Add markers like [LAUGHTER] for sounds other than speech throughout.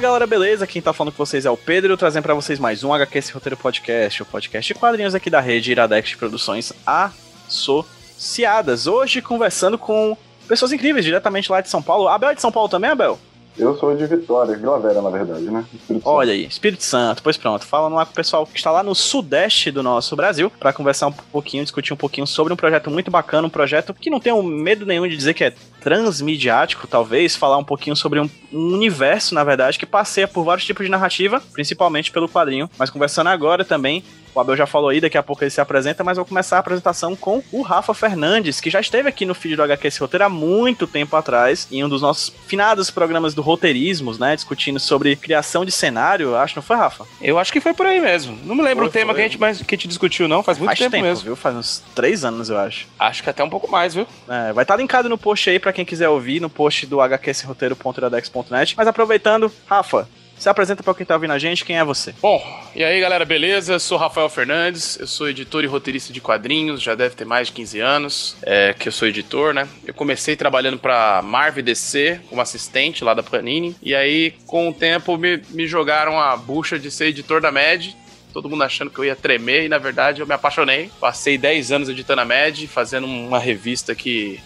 Galera, beleza? Quem tá falando com vocês é o Pedro, trazendo para vocês mais um HQ Esse Roteiro Podcast, o podcast de quadrinhos aqui da rede Iradex de Produções Associadas. Hoje conversando com pessoas incríveis, diretamente lá de São Paulo. Abel é de São Paulo também, Abel? Eu sou de Vitória, Vila Vera, na verdade, né? Espírito Olha aí, Espírito Santo. Pois pronto, falando lá com o pessoal que está lá no sudeste do nosso Brasil para conversar um pouquinho, discutir um pouquinho sobre um projeto muito bacana, um projeto que não tenho medo nenhum de dizer que é transmediático, talvez, falar um pouquinho sobre um, um universo, na verdade, que passeia por vários tipos de narrativa, principalmente pelo quadrinho, mas conversando agora também o Abel já falou aí, daqui a pouco ele se apresenta, mas vou começar a apresentação com o Rafa Fernandes, que já esteve aqui no feed do HQ esse roteiro há muito tempo atrás, em um dos nossos finados programas do roteirismos, né? Discutindo sobre criação de cenário. Acho, não foi, Rafa? Eu acho que foi por aí mesmo. Não me lembro foi, o tema que a, gente, mais, que a gente discutiu, não. Faz muito faz tempo, tempo, mesmo. viu? Faz uns três anos, eu acho. Acho que até um pouco mais, viu? É, vai estar linkado no post aí para quem quiser ouvir, no post do hqsroteiro.iradex.net. Mas aproveitando, Rafa, se apresenta para quem tá ouvindo a gente, quem é você? Bom, e aí galera, beleza? Eu sou Rafael Fernandes, eu sou editor e roteirista de quadrinhos, já deve ter mais de 15 anos é, que eu sou editor, né? Eu comecei trabalhando para Marvel DC como assistente lá da Panini, e aí com o tempo me, me jogaram a bucha de ser editor da MED, todo mundo achando que eu ia tremer, e na verdade eu me apaixonei. Passei 10 anos editando a MED, fazendo uma revista que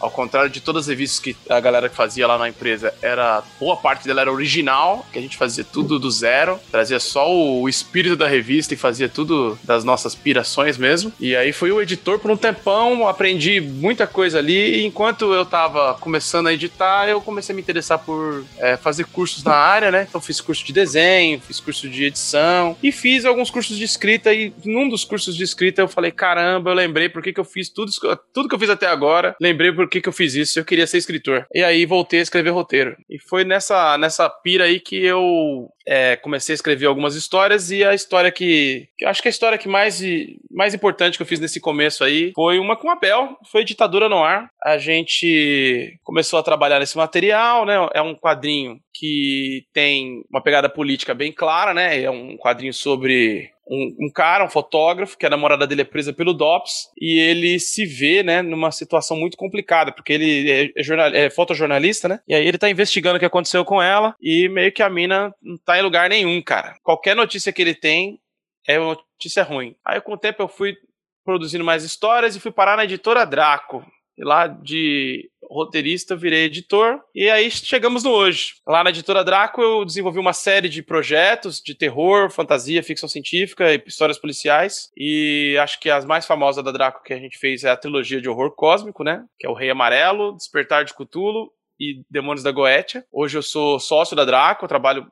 ao contrário de todas as revistas que a galera fazia lá na empresa, era boa parte dela era original, que a gente fazia tudo do zero, trazia só o espírito da revista e fazia tudo das nossas pirações mesmo. E aí fui o editor por um tempão, aprendi muita coisa ali. E enquanto eu tava começando a editar, eu comecei a me interessar por é, fazer cursos na área, né? Então fiz curso de desenho, fiz curso de edição e fiz alguns cursos de escrita. E num dos cursos de escrita eu falei: caramba, eu lembrei por que, que eu fiz tudo, tudo que eu fiz até agora. Lembrei por que, que eu fiz isso, eu queria ser escritor. E aí voltei a escrever roteiro. E foi nessa, nessa pira aí que eu é, comecei a escrever algumas histórias e a história que, que acho que a história que mais, mais importante que eu fiz nesse começo aí foi uma com a Bel, foi Ditadura no Ar. A gente começou a trabalhar nesse material, né? É um quadrinho que tem uma pegada política bem clara, né? É um quadrinho sobre um, um, cara, um fotógrafo, que a namorada dele é presa pelo DOPS, e ele se vê, né, numa situação muito complicada, porque ele é, é, jornal, é fotojornalista, né? E aí ele tá investigando o que aconteceu com ela, e meio que a mina não tá em lugar nenhum, cara. Qualquer notícia que ele tem é notícia ruim. Aí com o tempo eu fui produzindo mais histórias e fui parar na editora Draco. Lá de roteirista, virei editor. E aí chegamos no hoje. Lá na editora Draco eu desenvolvi uma série de projetos de terror, fantasia, ficção científica e histórias policiais. E acho que as mais famosas da Draco que a gente fez é a trilogia de horror cósmico, né? Que é o Rei Amarelo, Despertar de Cthulhu e Demônios da Goetia. Hoje eu sou sócio da Draco, trabalho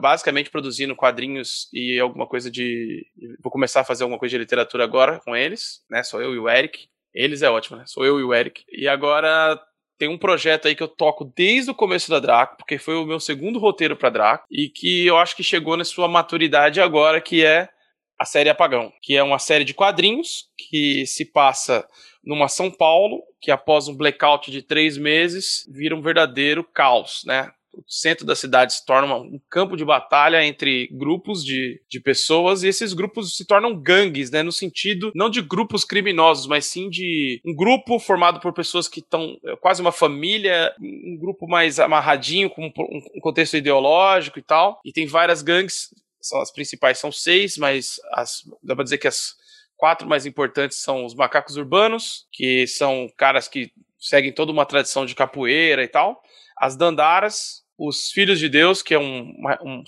basicamente produzindo quadrinhos e alguma coisa de. Vou começar a fazer alguma coisa de literatura agora com eles, né? Sou eu e o Eric. Eles é ótimo, né? Sou eu e o Eric. E agora tem um projeto aí que eu toco desde o começo da Draco, porque foi o meu segundo roteiro para Draco, e que eu acho que chegou na sua maturidade agora, que é a série Apagão, que é uma série de quadrinhos que se passa numa São Paulo, que após um blackout de três meses vira um verdadeiro caos, né? O centro da cidade se torna um campo de batalha entre grupos de, de pessoas e esses grupos se tornam gangues, né? No sentido não de grupos criminosos, mas sim de um grupo formado por pessoas que estão é, quase uma família, um grupo mais amarradinho com um contexto ideológico e tal. E tem várias gangues, são as principais são seis, mas as, dá pra dizer que as quatro mais importantes são os macacos urbanos, que são caras que seguem toda uma tradição de capoeira e tal. As Dandaras, os Filhos de Deus, que é um, um,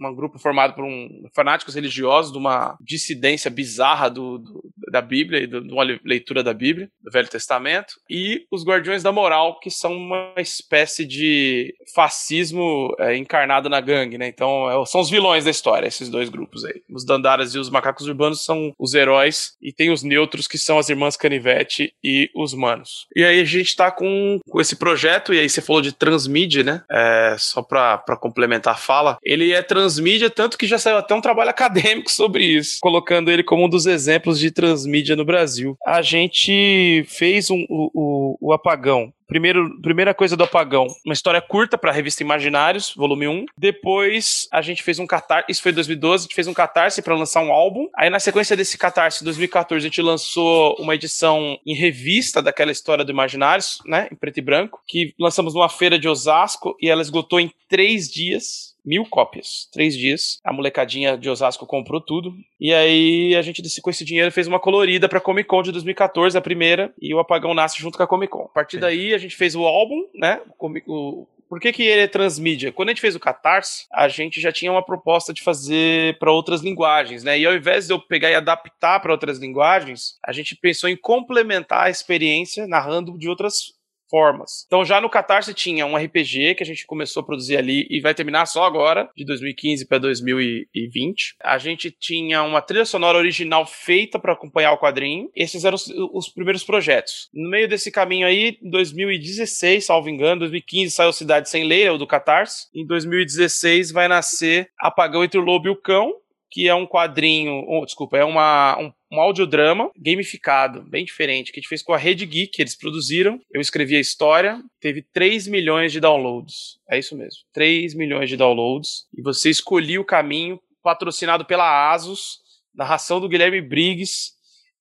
um grupo formado por um, fanáticos religiosos de uma dissidência bizarra do, do da Bíblia e de uma leitura da Bíblia, do Velho Testamento, e os Guardiões da Moral, que são uma espécie de fascismo é, encarnado na gangue, né? Então, é, são os vilões da história, esses dois grupos aí. Os Dandaras e os Macacos Urbanos são os heróis, e tem os neutros, que são as Irmãs Canivete e os Manos. E aí a gente tá com, com esse projeto, e aí você falou de transmídia, né? É, só para complementar a fala, ele é transmídia, tanto que já saiu até um trabalho acadêmico [LAUGHS] sobre isso, colocando ele como um dos exemplos de transmídia no Brasil. A gente fez um, o, o, o apagão Primeiro, primeira coisa do apagão, uma história curta para a revista Imaginários, volume 1. Depois a gente fez um catarse, isso foi em 2012, a gente fez um catarse para lançar um álbum. Aí na sequência desse catarse, em 2014, a gente lançou uma edição em revista daquela história do Imaginários, né, em preto e branco, que lançamos numa feira de Osasco e ela esgotou em três dias mil cópias. Três dias. A molecadinha de Osasco comprou tudo. E aí a gente, com esse dinheiro, fez uma colorida pra Comic Con de 2014, a primeira. E o Apagão nasce junto com a Comic Con. A partir daí a gente fez o álbum, né? O, por que, que ele é transmídia? Quando a gente fez o Catarse, a gente já tinha uma proposta de fazer para outras linguagens, né? E ao invés de eu pegar e adaptar para outras linguagens, a gente pensou em complementar a experiência narrando de outras formas. Então já no Catarse tinha um RPG que a gente começou a produzir ali e vai terminar só agora, de 2015 para 2020. A gente tinha uma trilha sonora original feita para acompanhar o quadrinho. Esses eram os, os, primeiros projetos. No meio desse caminho aí, em 2016, salvo engano, 2015 saiu Cidade Sem Lei, é o do Catarse. Em 2016 vai nascer Apagão entre o Lobo e o Cão, que é um quadrinho, desculpa, é uma, um, um audiodrama gamificado, bem diferente, que a gente fez com a Rede Geek, eles produziram. Eu escrevi a história, teve 3 milhões de downloads. É isso mesmo, 3 milhões de downloads. E você escolhia o caminho, patrocinado pela Asus, narração do Guilherme Briggs,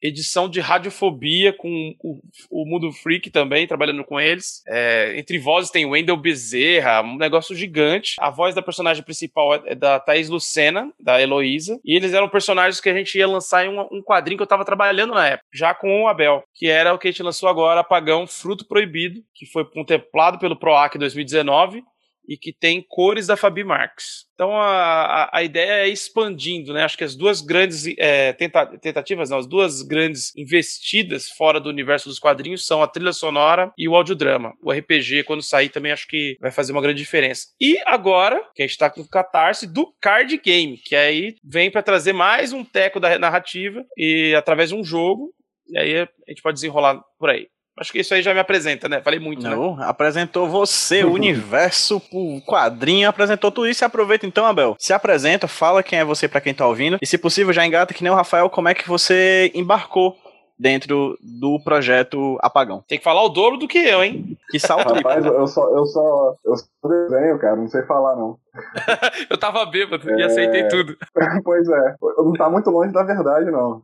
edição de Radiofobia com o, o Mundo Freak também, trabalhando com eles. É, entre vozes tem Wendell Bezerra, um negócio gigante. A voz da personagem principal é da Thaís Lucena, da Heloísa. E eles eram personagens que a gente ia lançar em um, um quadrinho que eu tava trabalhando na época, já com o Abel, que era o que a gente lançou agora, Apagão Fruto Proibido, que foi contemplado pelo PROAC 2019 e que tem cores da Fabi Marques. Então a, a, a, ideia é expandindo, né? Acho que as duas grandes é, tenta, tentativas, não, as duas grandes investidas fora do universo dos quadrinhos são a trilha sonora e o audiodrama. O RPG, quando sair, também acho que vai fazer uma grande diferença. E agora, que a gente tá com o catarse do card game, que aí vem para trazer mais um teco da narrativa e através de um jogo. E aí a gente pode desenrolar por aí. Acho que isso aí já me apresenta, né? Falei muito, né? Não, né? apresentou você, o [LAUGHS] universo, o quadrinho, apresentou tudo isso. Aproveita então, Abel. Se apresenta, fala quem é você para quem tá ouvindo. E se possível, já engata que nem o Rafael, como é que você embarcou dentro do projeto Apagão. Tem que falar o dobro do que eu, hein? Que salto. Rapaz, eu só, eu só, eu só desenho, cara, não sei falar, não. [LAUGHS] eu tava bêbado é... e aceitei tudo. [LAUGHS] pois é, não tá muito longe da verdade, não.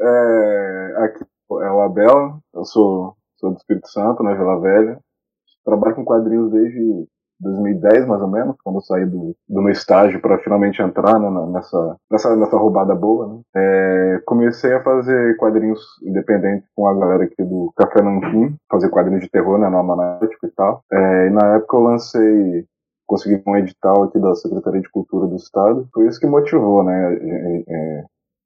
é, aqui é o Abel, eu sou, sou do Espírito Santo, na Vila Velha. Trabalho com quadrinhos desde 2010, mais ou menos, quando eu saí do, do meu estágio para finalmente entrar né, nessa, nessa, nessa roubada boa. Né? É, comecei a fazer quadrinhos independentes com a galera aqui do Café Nanquim, fazer quadrinhos de terror, né, no Almanático e tal. É, e na época eu lancei consegui um edital aqui da Secretaria de Cultura do Estado. Foi isso que motivou, né?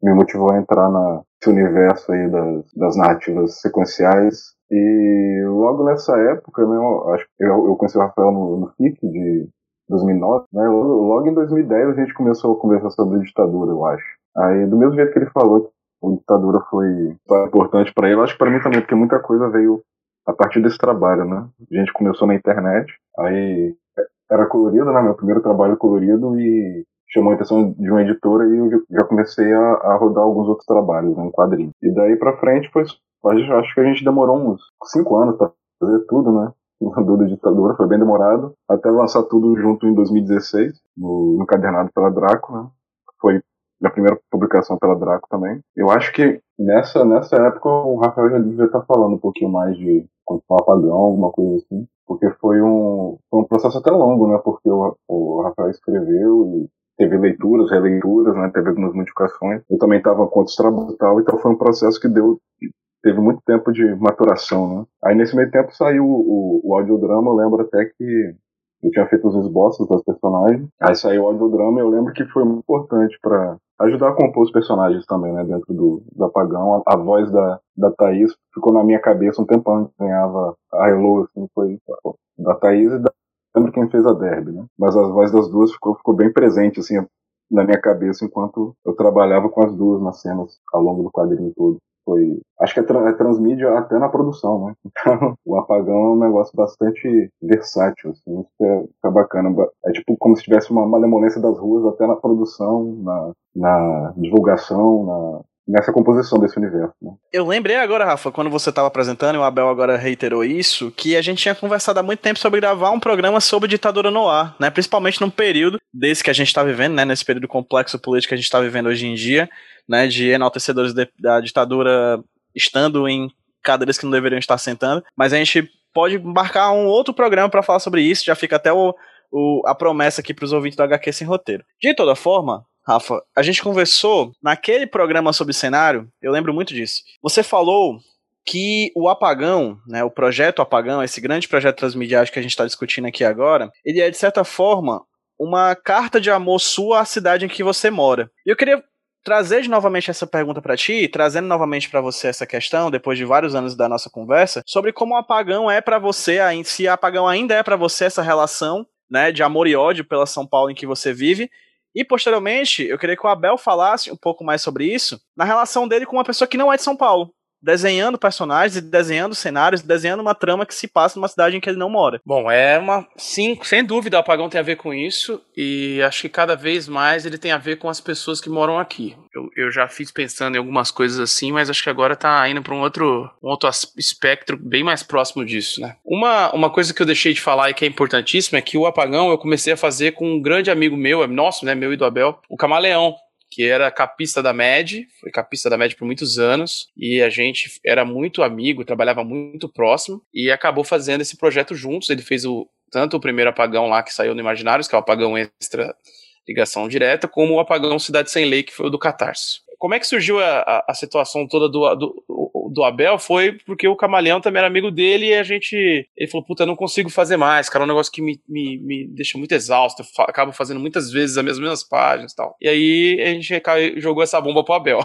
Me motivou a entrar nesse universo aí das, das narrativas sequenciais. E logo nessa época, né, eu, acho, eu, eu conheci o Rafael no, no FIC de 2009, né, logo, em 2010 a gente começou a conversar sobre ditadura, eu acho. Aí, do mesmo jeito que ele falou que a ditadura foi importante para ele, acho que para mim também, porque muita coisa veio a partir desse trabalho, né? A gente começou na internet, aí era colorido, né? Meu primeiro trabalho colorido e chamou a atenção de uma editora e eu já comecei a, a rodar alguns outros trabalhos né, em quadrinhos. E daí pra frente foi. Acho que a gente demorou uns cinco anos para fazer tudo, né? [LAUGHS] do da ditadura, foi bem demorado, até lançar tudo junto em 2016, no, encadernado pela Draco, né? Foi a primeira publicação pela Draco também. Eu acho que nessa, nessa época o Rafael já devia estar falando um pouquinho mais de continuar apagão, alguma coisa assim, porque foi um, foi um processo até longo, né? Porque o, o Rafael escreveu e teve leituras, releituras, né? Teve algumas modificações. Eu também estava com outros trabalhos e tal, então foi um processo que deu teve muito tempo de maturação, né? Aí nesse meio tempo saiu o, o audiodrama, eu lembro até que eu tinha feito os esboços das personagens. Aí saiu o audiodrama e eu lembro que foi muito importante para ajudar a compor os personagens também, né? Dentro do, do apagão. A, a, voz da, da Thaís ficou na minha cabeça um tempão que ganhava a Elo, assim, foi da Thaís e da lembro quem fez a Derby, né? Mas as vozes das duas ficou, ficou bem presente, assim, na minha cabeça enquanto eu trabalhava com as duas nas cenas ao longo do quadrinho todo. Foi, acho que é, tra é transmídia até na produção, né? [LAUGHS] Então, o apagão é um negócio bastante versátil, assim, isso é, é bacana. É tipo como se tivesse uma malemolência das ruas até na produção, na, na divulgação, na, nessa composição desse universo. Né? Eu lembrei agora, Rafa, quando você estava apresentando, e o Abel agora reiterou isso, que a gente tinha conversado há muito tempo sobre gravar um programa sobre ditadura no ar, né? Principalmente num período desse que a gente está vivendo, né? Nesse período complexo político que a gente está vivendo hoje em dia, né? De enaltecedores de, da ditadura estando em cadeiras que não deveriam estar sentando. Mas a gente pode marcar um outro programa para falar sobre isso, já fica até o o, a promessa aqui pros ouvintes do HQ Sem Roteiro. De toda forma, Rafa, a gente conversou naquele programa sobre cenário, eu lembro muito disso. Você falou que o apagão, né, o projeto apagão, esse grande projeto transmediático que a gente está discutindo aqui agora, ele é de certa forma uma carta de amor sua à cidade em que você mora. E eu queria trazer novamente essa pergunta para ti, trazendo novamente para você essa questão, depois de vários anos da nossa conversa, sobre como o apagão é para você, se o apagão ainda é para você essa relação, né, de amor e ódio pela São Paulo em que você vive. E posteriormente, eu queria que o Abel falasse um pouco mais sobre isso, na relação dele com uma pessoa que não é de São Paulo desenhando personagens desenhando cenários, desenhando uma trama que se passa numa cidade em que ele não mora. Bom, é uma. Sim, sem dúvida o apagão tem a ver com isso, e acho que cada vez mais ele tem a ver com as pessoas que moram aqui. Eu, eu já fiz pensando em algumas coisas assim, mas acho que agora tá indo para um outro, um outro espectro bem mais próximo disso, né? Uma, uma coisa que eu deixei de falar e que é importantíssima é que o apagão eu comecei a fazer com um grande amigo meu, é nosso, né? Meu e do Abel, o Camaleão que era capista da MED, foi capista da MED por muitos anos, e a gente era muito amigo, trabalhava muito próximo, e acabou fazendo esse projeto juntos. Ele fez o, tanto o primeiro apagão lá que saiu no Imaginários, que é o apagão extra ligação direta, como o apagão Cidade Sem Lei, que foi o do Catarse. Como é que surgiu a, a, a situação toda do, do, do Abel foi porque o Camaleão também era amigo dele e a gente. Ele falou: Puta, eu não consigo fazer mais, cara. É um negócio que me, me, me deixa muito exausto. Eu acabo fazendo muitas vezes as mesmas páginas e tal. E aí a gente jogou essa bomba pro Abel.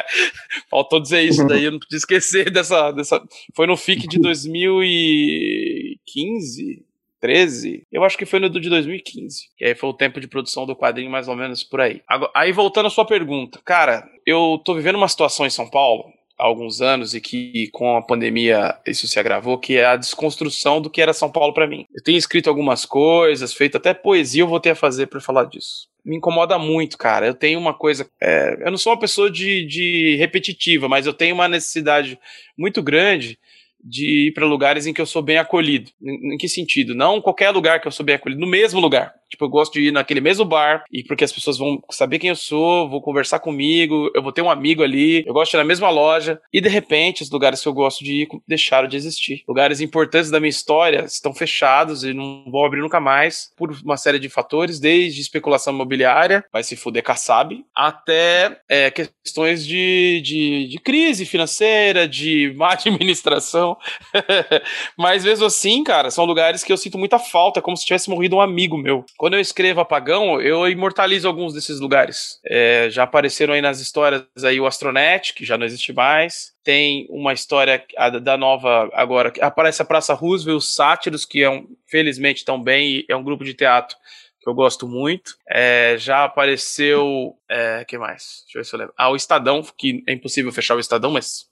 [LAUGHS] Faltou dizer isso daí, eu não podia esquecer dessa. dessa... Foi no FIC de 2015. 13, eu acho que foi no de 2015. Que aí foi o tempo de produção do quadrinho, mais ou menos por aí. Agora, aí voltando à sua pergunta, cara, eu tô vivendo uma situação em São Paulo há alguns anos e que com a pandemia isso se agravou, que é a desconstrução do que era São Paulo para mim. Eu tenho escrito algumas coisas, feito até poesia, eu vou ter a fazer para falar disso. Me incomoda muito, cara. Eu tenho uma coisa. É, eu não sou uma pessoa de, de repetitiva, mas eu tenho uma necessidade muito grande de ir para lugares em que eu sou bem acolhido. Em, em, que sentido? Não qualquer lugar que eu sou bem acolhido, no mesmo lugar. Tipo, eu gosto de ir naquele mesmo bar e porque as pessoas vão saber quem eu sou, vão conversar comigo, eu vou ter um amigo ali, eu gosto de ir na mesma loja e de repente os lugares que eu gosto de ir deixaram de existir. Lugares importantes da minha história estão fechados e não vão abrir nunca mais por uma série de fatores, desde especulação imobiliária, vai se fuder Kassab, até é, questões de, de, de crise financeira, de [LAUGHS] má administração. [LAUGHS] Mas mesmo assim, cara, são lugares que eu sinto muita falta, como se tivesse morrido um amigo meu. Quando eu escrevo Apagão, eu imortalizo alguns desses lugares. É, já apareceram aí nas histórias aí o Astronet, que já não existe mais. Tem uma história da nova agora, aparece a Praça Roosevelt, os Sátiros, que é um, felizmente tão bem, é um grupo de teatro que eu gosto muito. É, já apareceu. É, que mais? Deixa eu ver se eu lembro. Ah, o Estadão, que é impossível fechar o Estadão, mas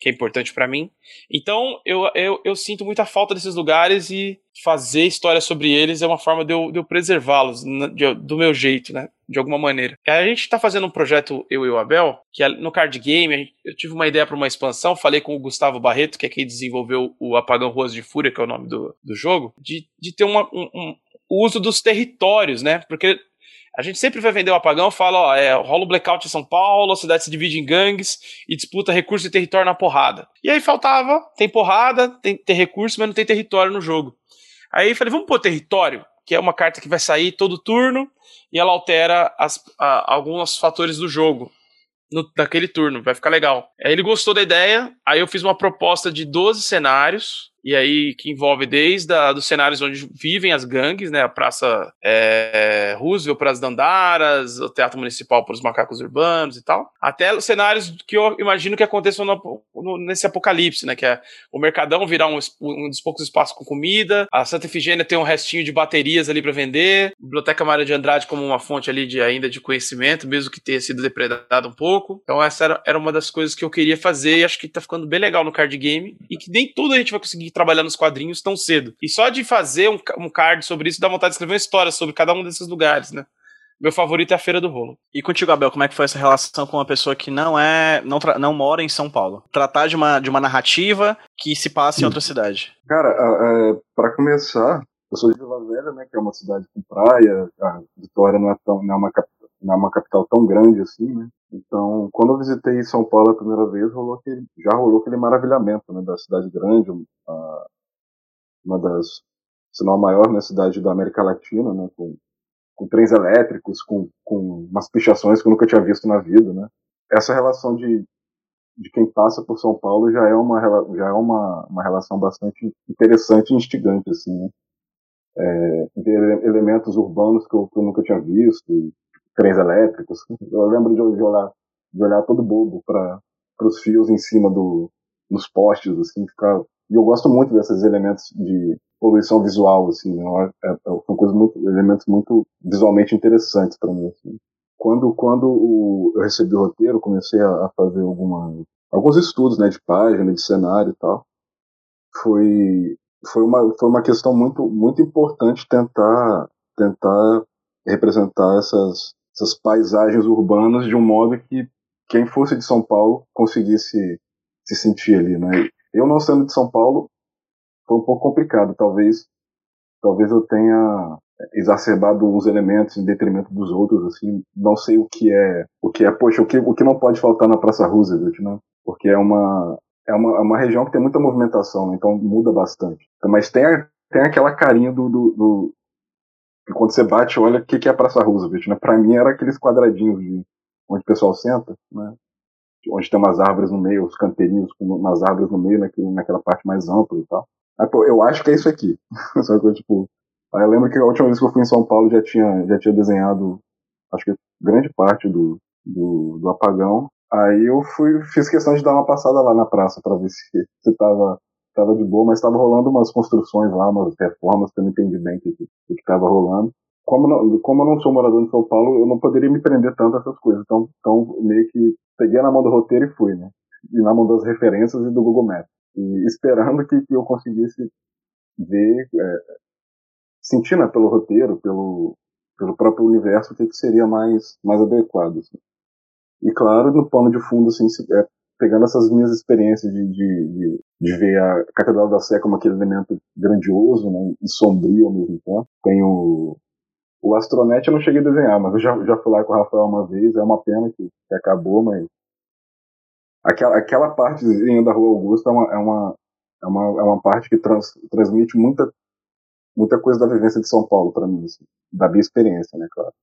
que é importante para mim. Então, eu, eu, eu, sinto muita falta desses lugares e fazer história sobre eles é uma forma de eu, eu preservá-los do meu jeito, né? De alguma maneira. A gente tá fazendo um projeto, eu e o Abel, que é no card game, eu tive uma ideia para uma expansão, falei com o Gustavo Barreto, que é quem desenvolveu o Apagão Ruas de Fúria, que é o nome do, do jogo, de, de ter uma, um, um, o uso dos territórios, né? Porque a gente sempre vai vender o apagão, fala, ó, é, rola o blackout em São Paulo, a cidade se divide em gangues e disputa recurso e território na porrada. E aí faltava, tem porrada, tem, tem recurso, mas não tem território no jogo. Aí falei, vamos pôr território, que é uma carta que vai sair todo turno e ela altera as, a, alguns fatores do jogo. No, daquele turno, vai ficar legal. Aí ele gostou da ideia, aí eu fiz uma proposta de 12 cenários, e aí que envolve desde a, dos cenários onde vivem as gangues, né, a Praça é, Roosevelt para as Dandaras, o Teatro Municipal para os macacos urbanos e tal, até os cenários que eu imagino que aconteçam no, no, nesse apocalipse, né, que é o Mercadão virar um, um, dos poucos espaços com comida, a Santa Efigênia tem um restinho de baterias ali para vender, a Biblioteca Maria de Andrade como uma fonte ali de ainda de conhecimento, mesmo que tenha sido depredado um pouco. Então essa era, era uma das coisas que eu queria fazer e acho que tá ficando bem legal no card game e que nem tudo a gente vai conseguir trabalhar nos quadrinhos tão cedo. E só de fazer um, um card sobre isso dá vontade de escrever uma história sobre cada um desses lugares, né? Meu favorito é a Feira do Rolo. E contigo, Abel, como é que foi essa relação com uma pessoa que não é. não, não mora em São Paulo? Tratar de uma, de uma narrativa que se passa em outra cidade. Cara, para começar, eu sou de Vila Velha, né? Que é uma cidade com praia. A Vitória não é, tão, não é uma capital não é capital tão grande assim, né? Então, quando eu visitei São Paulo a primeira vez, rolou aquele, já rolou aquele maravilhamento né, da cidade grande, uma, uma das se não a maior na cidade da América Latina, né, com, com trens elétricos, com, com umas pichações que eu nunca tinha visto na vida, né. Essa relação de, de quem passa por São Paulo já é uma, já é uma, uma relação bastante interessante e instigante, assim, né. É, elementos urbanos que eu, que eu, nunca tinha visto, trens elétricos. Eu lembro de, de olhar, de olhar todo bobo para os fios em cima do, dos postes, assim, ficar. E eu gosto muito desses elementos de poluição visual, assim, né? é, é, são coisas muito, elementos muito visualmente interessantes para mim. Assim. Quando, quando o, eu recebi o roteiro, comecei a, a fazer alguma, alguns estudos, né, de página, de cenário e tal. Foi, foi uma, foi uma questão muito, muito importante tentar, tentar representar essas, essas paisagens urbanas de um modo que quem fosse de São Paulo conseguisse se sentir ali, né? Eu não sendo de São Paulo foi um pouco complicado, talvez talvez eu tenha exacerbado uns elementos em detrimento dos outros, assim, não sei o que é, o que é, poxa, o que, o que não pode faltar na Praça Roosevelt, né? Porque é uma é uma, é uma região que tem muita movimentação, né? então muda bastante. Mas tem, tem aquela carinha do, do, do que quando você bate, olha o que, que é a Praça Roosevelt, né? Para mim era aqueles quadradinhos de onde o pessoal senta, né? Onde tem umas árvores no meio, os canteirinhos com umas árvores no meio, naquele, naquela parte mais ampla e tal. Aí, pô, eu acho que é isso aqui. [LAUGHS] Só que, tipo, aí eu lembro que a última vez que eu fui em São Paulo já tinha, já tinha desenhado, acho que grande parte do, do, do apagão. Aí eu fui, fiz questão de dar uma passada lá na praça para ver se, se tava, tava de boa, mas tava rolando umas construções lá, umas reformas que eu não entendi bem o que, que, que tava rolando como, não, como eu não sou morador de São Paulo, eu não poderia me prender tanto a essas coisas. Então, então meio que peguei na mão do roteiro e fui, né? E na mão das referências e do Google Maps. E esperando que, que eu conseguisse ver, é, sentir né, pelo roteiro, pelo, pelo próprio universo, o que, que seria mais, mais adequado. Assim. E claro, no pano de fundo, assim, é, pegando essas minhas experiências de, de, de, de, ver a Catedral da Sé como aquele elemento grandioso né, e sombrio ao mesmo tempo. Tem o, o Astronet eu não cheguei a desenhar, mas eu já, já fui lá com o Rafael uma vez, é uma pena que, que acabou, mas. Aquela, aquela partezinha da Rua Augusta é uma, é uma, é uma, é uma parte que trans, transmite muita, muita coisa da vivência de São Paulo para mim, assim, da minha experiência, né, claro.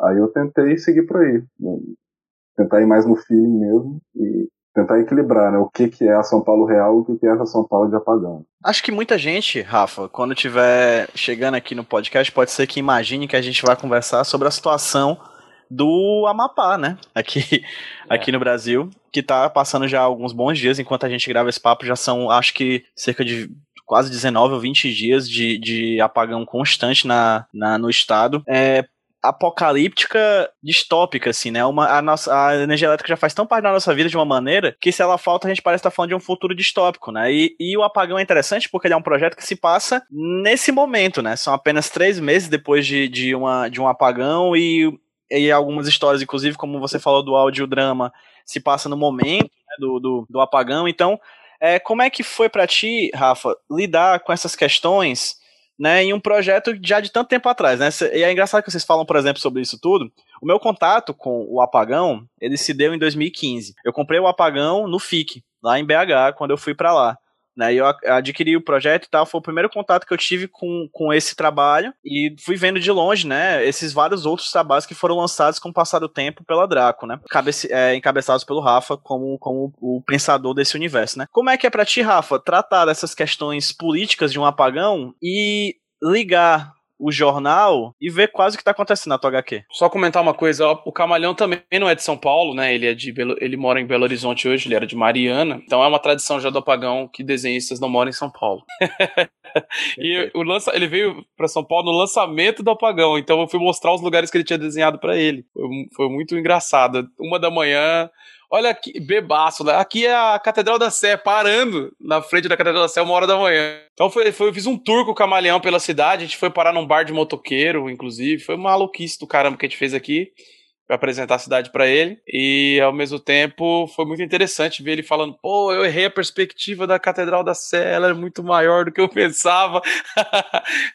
Aí eu tentei seguir por aí, né, tentar ir mais no feeling mesmo e tentar equilibrar, né? O que, que é a São Paulo real e o que, que é essa São Paulo de apagão. Acho que muita gente, Rafa, quando estiver chegando aqui no podcast, pode ser que imagine que a gente vai conversar sobre a situação do Amapá, né? Aqui, é. aqui no Brasil, que tá passando já alguns bons dias enquanto a gente grava esse papo, já são, acho que, cerca de quase 19 ou 20 dias de, de apagão constante na, na, no estado. É, apocalíptica distópica, assim, né? Uma, a, nossa, a energia elétrica já faz tão parte da nossa vida de uma maneira que se ela falta, a gente parece estar falando de um futuro distópico, né? E, e o apagão é interessante porque ele é um projeto que se passa nesse momento, né? São apenas três meses depois de, de, uma, de um apagão e, e algumas histórias, inclusive, como você falou do audiodrama, se passa no momento né, do, do, do apagão. Então, é, como é que foi para ti, Rafa, lidar com essas questões né, em um projeto já de tanto tempo atrás, né? E é engraçado que vocês falam, por exemplo, sobre isso tudo. O meu contato com o apagão, ele se deu em 2015. Eu comprei o apagão no FIC, lá em BH, quando eu fui para lá. Né, eu adquiri o projeto e tal, foi o primeiro contato que eu tive com, com esse trabalho e fui vendo de longe, né, esses vários outros trabalhos que foram lançados com o passar do tempo pela Draco, né, Cabece, é, encabeçados pelo Rafa como, como o pensador desse universo, né. Como é que é pra ti, Rafa, tratar dessas questões políticas de um apagão e ligar o jornal e ver quase o que tá acontecendo na tua HQ. Só comentar uma coisa, o Camalhão também não é de São Paulo, né? Ele é de Belo, ele mora em Belo Horizonte hoje, ele era de Mariana. Então é uma tradição já do apagão que desenhistas não moram em São Paulo. [LAUGHS] e o lança, ele veio para São Paulo no lançamento do apagão, então eu fui mostrar os lugares que ele tinha desenhado para ele. Foi, foi muito engraçado. Uma da manhã, Olha aqui, bebaço, né? Aqui é a Catedral da Sé, parando na frente da Catedral da Sé uma hora da manhã. Então foi, foi, eu fiz um tour com o camaleão pela cidade, a gente foi parar num bar de motoqueiro, inclusive. Foi uma maluquice do caramba que a gente fez aqui apresentar a cidade para ele. E ao mesmo tempo foi muito interessante ver ele falando: pô, eu errei a perspectiva da Catedral da Sé, ela é muito maior do que eu [LAUGHS] pensava.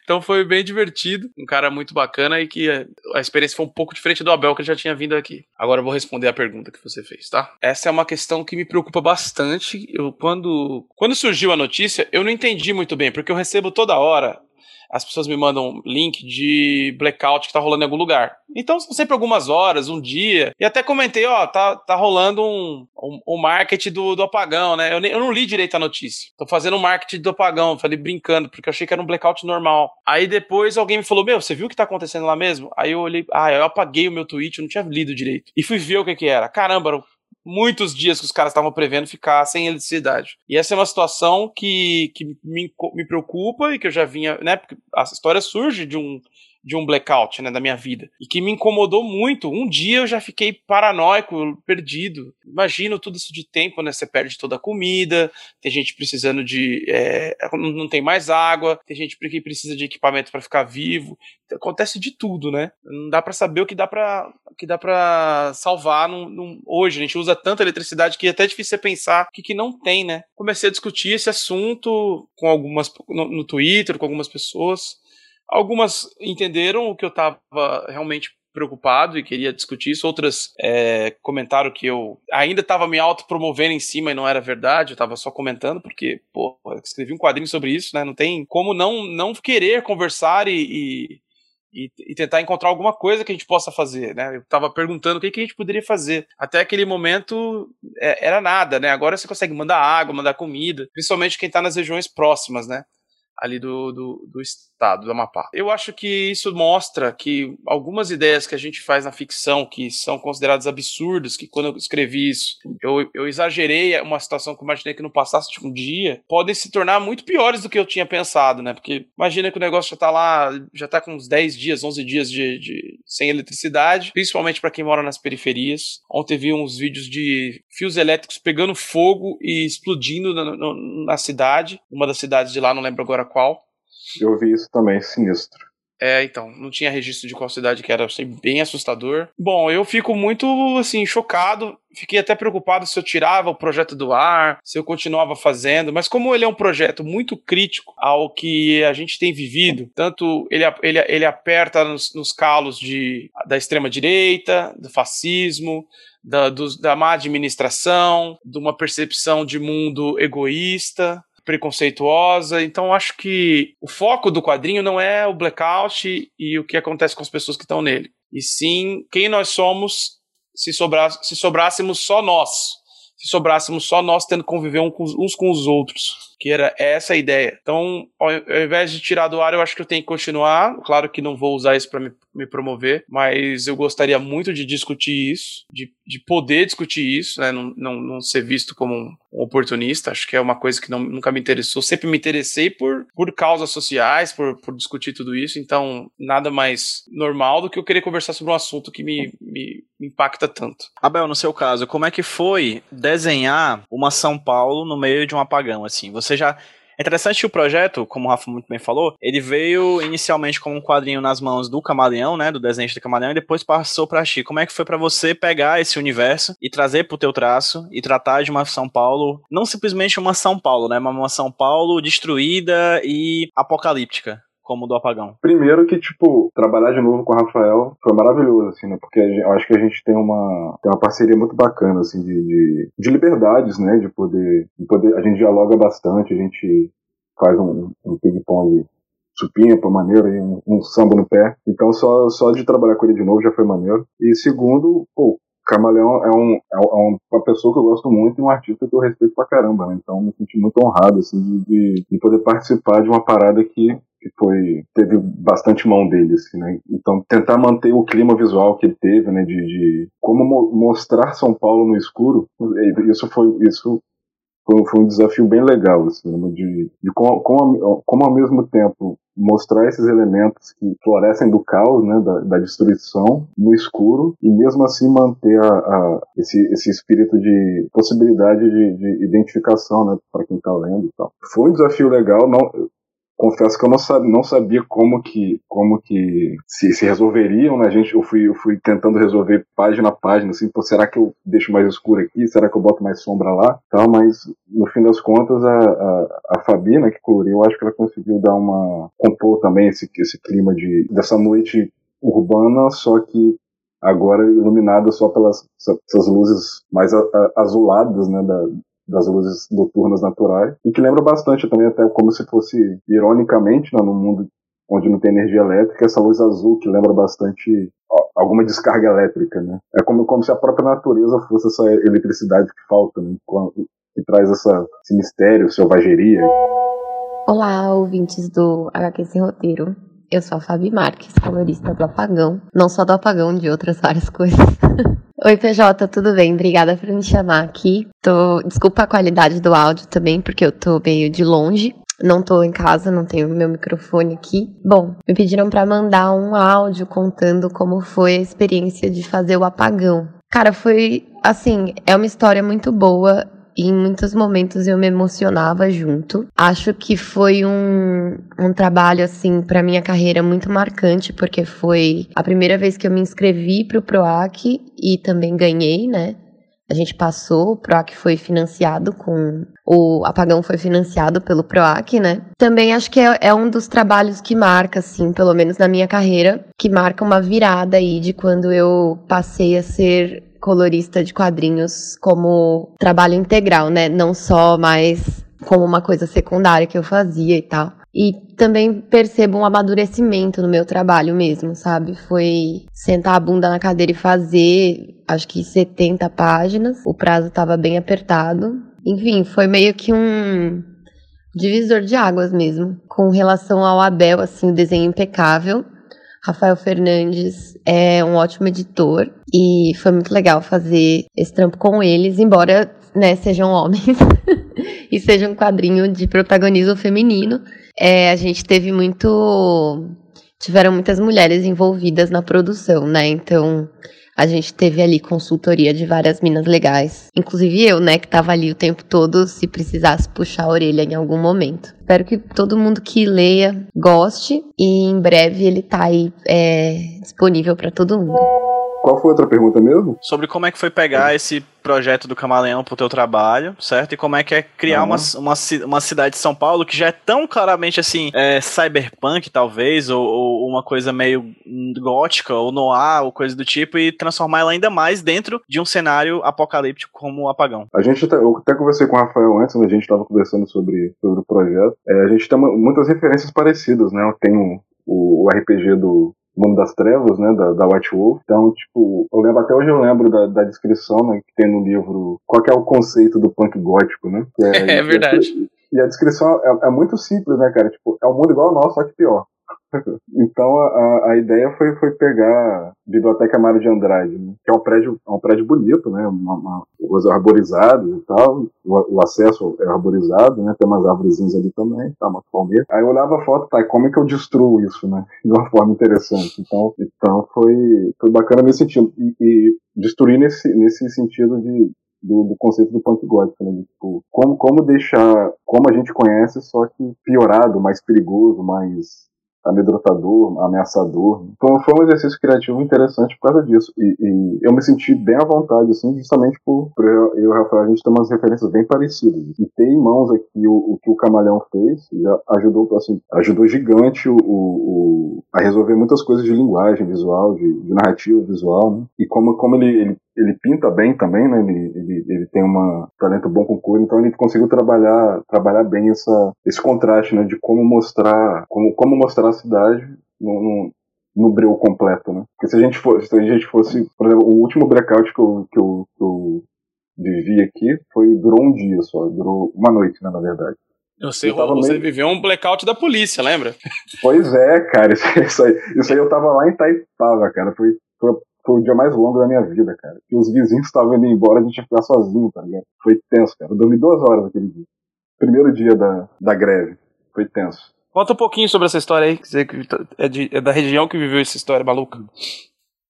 então foi bem divertido. Um cara muito bacana e que a experiência foi um pouco diferente do Abel, que já tinha vindo aqui. Agora eu vou responder a pergunta que você fez, tá? Essa é uma questão que me preocupa bastante. Eu, quando, quando surgiu a notícia, eu não entendi muito bem, porque eu recebo toda hora as pessoas me mandam link de blackout que tá rolando em algum lugar. Então são sempre algumas horas, um dia. E até comentei, ó, tá, tá rolando um, um, um marketing do, do apagão, né? Eu, nem, eu não li direito a notícia. Tô fazendo um marketing do apagão, falei brincando, porque eu achei que era um blackout normal. Aí depois alguém me falou, meu, você viu o que tá acontecendo lá mesmo? Aí eu olhei, ah, eu apaguei o meu tweet, eu não tinha lido direito. E fui ver o que que era. Caramba, muitos dias que os caras estavam prevendo ficar sem eletricidade. E essa é uma situação que, que me, me preocupa e que eu já vinha, né? Porque a história surge de um de um blackout, né, da minha vida. E que me incomodou muito. Um dia eu já fiquei paranoico, perdido. Imagino tudo isso de tempo, né? Você perde toda a comida, tem gente precisando de. É, não tem mais água, tem gente que precisa de equipamento para ficar vivo. Acontece de tudo, né? Não dá para saber o que dá para que dá para salvar num, num... hoje. A gente usa tanta eletricidade que é até difícil você pensar o que, que não tem, né? Comecei a discutir esse assunto com algumas no, no Twitter, com algumas pessoas. Algumas entenderam o que eu estava realmente preocupado e queria discutir isso. Outras é, comentaram que eu ainda estava me autopromovendo em cima e não era verdade. Eu estava só comentando porque, pô, escrevi um quadrinho sobre isso, né? Não tem como não, não querer conversar e, e, e, tentar encontrar alguma coisa que a gente possa fazer, né? Eu estava perguntando o que, que, a gente poderia fazer. Até aquele momento é, era nada, né? Agora você consegue mandar água, mandar comida, principalmente quem está nas regiões próximas, né? Ali do, do, do, estado do Amapá. Eu acho que isso mostra que algumas ideias que a gente faz na ficção, que são consideradas absurdas, que quando eu escrevi isso, eu, eu exagerei uma situação que eu imaginei que não passasse de um dia, podem se tornar muito piores do que eu tinha pensado, né? Porque imagina que o negócio já tá lá, já tá com uns 10 dias, 11 dias de, de sem eletricidade, principalmente para quem mora nas periferias. Ontem vi uns vídeos de fios elétricos pegando fogo e explodindo na, na, na cidade, uma das cidades de lá, não lembro agora qual. Eu vi isso também, sinistro. É, então, não tinha registro de qual cidade que era, achei bem assustador. Bom, eu fico muito, assim, chocado. Fiquei até preocupado se eu tirava o projeto do ar, se eu continuava fazendo, mas como ele é um projeto muito crítico ao que a gente tem vivido, tanto ele, ele, ele aperta nos, nos calos de, da extrema-direita, do fascismo, da, do, da má administração, de uma percepção de mundo egoísta, preconceituosa. Então acho que o foco do quadrinho não é o blackout e o que acontece com as pessoas que estão nele, e sim quem nós somos se, sobra, se sobrássemos só nós, se sobrássemos só nós tendo que conviver uns com os outros que era essa a ideia. Então, ao, invés de tirar do ar, eu acho que eu tenho que continuar. Claro que não vou usar isso para me, me, promover, mas eu gostaria muito de discutir isso, de, de poder discutir isso, né? Não, não, não ser visto como um, oportunista. Acho que é uma coisa que não, nunca me interessou. Sempre me interessei por, por causas sociais, por, por discutir tudo isso. Então, nada mais normal do que eu querer conversar sobre um assunto que me, me, impacta tanto. Abel, no seu caso, como é que foi desenhar uma São Paulo no meio de um apagão? Assim, você já é interessante que o projeto, como o Rafa muito bem falou, ele veio inicialmente como um quadrinho nas mãos do Camaleão, né, do desenho do Camaleão, e depois passou para ti. Como é que foi para você pegar esse universo e trazer pro teu traço e tratar de uma São Paulo, não simplesmente uma São Paulo, né, mas uma São Paulo destruída e apocalíptica? Como do apagão? Primeiro que, tipo, trabalhar de novo com o Rafael foi maravilhoso, assim, né? Porque eu acho que a gente tem uma, tem uma parceria muito bacana, assim, de, de, de liberdades, né? De poder, de poder. A gente dialoga bastante, a gente faz um, um ping-pong supimpa, maneiro, e um, um, samba no pé. Então, só, só de trabalhar com ele de novo já foi maneiro. E segundo, pô, Camaleão é, um, é, é uma pessoa que eu gosto muito e um artista que eu respeito pra caramba, né? Então, me senti muito honrado, assim, de, de, de poder participar de uma parada que foi teve bastante mão dele, assim, né? Então tentar manter o clima visual que ele teve, né? De, de como mo mostrar São Paulo no escuro, isso foi isso foi, foi um desafio bem legal, assim, né? de, de como, como, como, ao mesmo tempo mostrar esses elementos que florescem do caos, né, da, da destruição no escuro e mesmo assim manter a, a, esse, esse espírito de possibilidade de, de identificação, né, para quem está lendo e tal. Foi um desafio legal, não confesso que eu não sabia, não sabia como que como que se, se resolveriam, né? gente, eu fui, eu fui tentando resolver página a página, assim, pô, será que eu deixo mais escuro aqui? Será que eu boto mais sombra lá? Tal, mas no fim das contas a, a, a Fabi, né, que coloriu, eu acho que ela conseguiu dar uma compor também esse, esse clima de dessa noite urbana, só que agora iluminada só pelas essas luzes mais azuladas, né, da, das luzes noturnas naturais, e que lembra bastante também, até como se fosse, ironicamente, né, no mundo onde não tem energia elétrica, essa luz azul que lembra bastante alguma descarga elétrica, né? É como, como se a própria natureza fosse essa eletricidade que falta, né? que traz essa, esse mistério, selvageria. Olá, ouvintes do HQ Sem Roteiro. Eu sou a Fabi Marques, colorista do Apagão. Não só do Apagão, de outras várias [LAUGHS] coisas. Oi, PJ, tudo bem? Obrigada por me chamar aqui. Tô... Desculpa a qualidade do áudio também, porque eu tô meio de longe. Não tô em casa, não tenho meu microfone aqui. Bom, me pediram para mandar um áudio contando como foi a experiência de fazer o apagão. Cara, foi assim, é uma história muito boa e em muitos momentos eu me emocionava junto. Acho que foi um, um trabalho, assim, para minha carreira muito marcante, porque foi a primeira vez que eu me inscrevi para o PROAC e também ganhei, né? A gente passou, o PROAC foi financiado com. O apagão foi financiado pelo PROAC, né? Também acho que é, é, um dos trabalhos que marca, assim, pelo menos na minha carreira, que marca uma virada aí de quando eu passei a ser colorista de quadrinhos como trabalho integral, né? Não só mais como uma coisa secundária que eu fazia e tal. E também percebo um amadurecimento no meu trabalho mesmo, sabe? Foi sentar a bunda na cadeira e fazer, acho que 70 páginas. O prazo estava bem apertado. Enfim, foi meio que um divisor de águas mesmo. Com relação ao Abel, assim, o desenho impecável. Rafael Fernandes é um ótimo editor e foi muito legal fazer esse trampo com eles, embora né, sejam homens [LAUGHS] e seja um quadrinho de protagonismo feminino. É, a gente teve muito. Tiveram muitas mulheres envolvidas na produção, né? Então a gente teve ali consultoria de várias minas legais. Inclusive eu, né, que tava ali o tempo todo, se precisasse puxar a orelha em algum momento. Espero que todo mundo que leia goste e em breve ele tá aí é, disponível para todo mundo. Qual foi a outra pergunta mesmo? Sobre como é que foi pegar esse projeto do Camaleão pro teu trabalho, certo? E como é que é criar uhum. uma, uma, uma cidade de São Paulo que já é tão claramente assim, é, cyberpunk, talvez, ou, ou, uma coisa meio gótica, ou noir, ou coisa do tipo, e transformar ela ainda mais dentro de um cenário apocalíptico como o Apagão. A gente, eu até conversei com o Rafael antes, quando a gente estava conversando sobre, sobre o projeto. É, a gente tem muitas referências parecidas, né? Eu tenho o, o RPG do, Mundo das Trevas, né, da, da White Wolf. Então, tipo, eu lembro, até hoje eu lembro da, da descrição, né, que tem no livro, qual é o conceito do punk gótico, né? [LAUGHS] É, é, verdade. E a descrição é, é, muito simples, né, cara? Tipo, é um mundo igual ao nosso, só que pior. [LAUGHS] Então a, a ideia foi, foi pegar a Biblioteca Mário de Andrade, né? que é um prédio, é um prédio bonito, né? Uma, uma, os arborizados e tal, o, o, acesso é arborizado, né? Tem umas árvores ali também, tá, uma palmeira. Aí eu olhava a foto, tá, como é que eu destruo isso, né? [LAUGHS] De uma forma interessante. Então, então foi, foi bacana nesse sentido. E, e destruir nesse, nesse sentido de, do, do, conceito do punk gótico, né? Tipo, como, como deixar, como a gente conhece, só que piorado, mais perigoso, mais amedrontador, ameaçador. Então foi um exercício criativo interessante por causa disso. E, e, eu me senti bem à vontade, assim, justamente por, por eu e o Rafael, a gente tem umas referências bem parecidas. E ter em mãos aqui o, o que o Camaleão fez já ajudou, assim, ajudou gigante o, o, a resolver muitas coisas de linguagem visual, de, de narrativa visual, né? E como, como ele, ele ele pinta bem também, né? Ele, ele, ele tem um talento bom com cor, então ele conseguiu trabalhar, trabalhar bem essa, esse contraste, né? De como mostrar, como, como mostrar a cidade no, no, no breu completo, né? Porque se a gente fosse, se a gente fosse, por exemplo, o último breakout que eu, que eu, que eu vivi aqui foi durou um dia só, durou uma noite, né, na verdade. Eu sei, eu você meio... viveu um blackout da polícia, lembra? Pois é, cara, [LAUGHS] isso aí, isso aí eu tava lá em Taipava, cara, foi, foi foi o dia mais longo da minha vida, cara. Que os vizinhos estavam indo embora, a gente ia ficar sozinho, tá ligado? Foi tenso, cara. Eu dormi duas horas aquele dia. Primeiro dia da, da greve. Foi tenso. Conta um pouquinho sobre essa história aí, que é, de, é da região que viveu essa história maluca.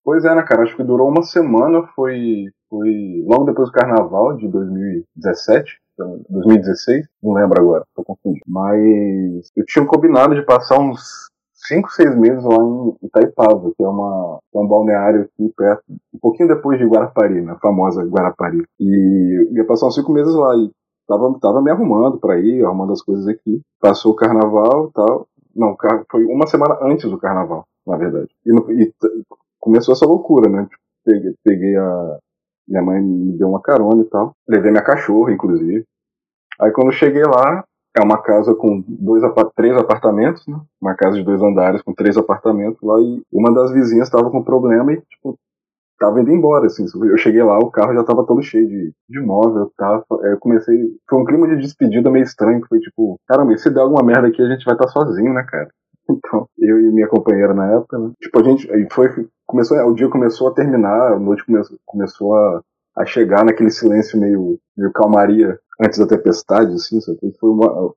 Pois é, né, cara? Acho que durou uma semana, foi, foi logo depois do carnaval de 2017. 2016, não lembro agora, tô confundindo. Mas eu tinha combinado de passar uns cinco, seis meses lá em Itaipava, que é, uma, é um balneário aqui perto, um pouquinho depois de Guarapari, né, a famosa Guarapari. E ia passar uns cinco meses lá e tava, tava me arrumando para ir, arrumando as coisas aqui. Passou o carnaval tal. Não, foi uma semana antes do carnaval, na verdade. E, no, e começou essa loucura, né? Tipo, peguei, peguei a. Minha mãe me deu uma carona e tal. Levei minha cachorra, inclusive. Aí quando eu cheguei lá, é uma casa com dois, três apartamentos, né? Uma casa de dois andares com três apartamentos lá e uma das vizinhas estava com problema e, tipo, tava indo embora, assim. Eu cheguei lá, o carro já tava todo cheio de, de móvel, tá? Eu comecei. Foi um clima de despedida meio estranho, foi tipo, caramba, se der alguma merda aqui, a gente vai estar tá sozinho, né, cara? [LAUGHS] Então, eu e minha companheira na época, né? Tipo, a gente. Aí foi. Começou, o dia começou a terminar, a noite começou, começou a, a chegar naquele silêncio meio, meio calmaria antes da tempestade, assim, sabe? Foi uma,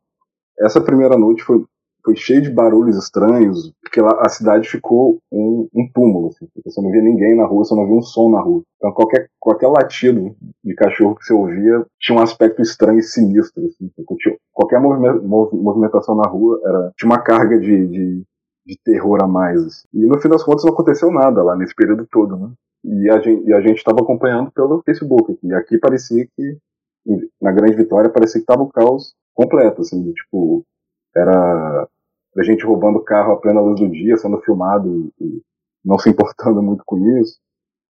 essa primeira noite foi foi cheio de barulhos estranhos, porque lá a cidade ficou um, um túmulo, assim, você não via ninguém na rua, você não via um som na rua. Então qualquer, qualquer latido de cachorro que você ouvia tinha um aspecto estranho e sinistro, assim, tinha, qualquer movimentação na rua era, tinha uma carga de, de, de terror a mais. Assim. E no fim das contas não aconteceu nada lá nesse período todo, né? E a gente estava acompanhando pelo Facebook. E aqui parecia que na Grande Vitória parecia que estava o caos completo, assim, tipo era a gente roubando carro a plena luz do dia, sendo filmado e não se importando [LAUGHS] muito com isso.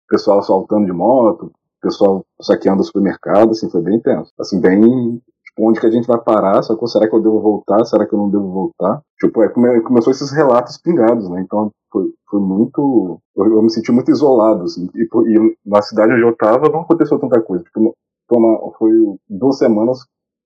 Pessoal assaltando de moto, pessoal saqueando o supermercado, assim, foi bem tenso. Assim, bem, tipo, onde que a gente vai parar? Que, será que eu devo voltar? Será que eu não devo voltar? Tipo, é, come, começou esses relatos pingados, né? Então, foi, foi muito, eu, eu, me senti muito isolado, assim, e, e, na cidade onde eu tava não aconteceu tanta coisa. Tipo, foi, uma, foi duas semanas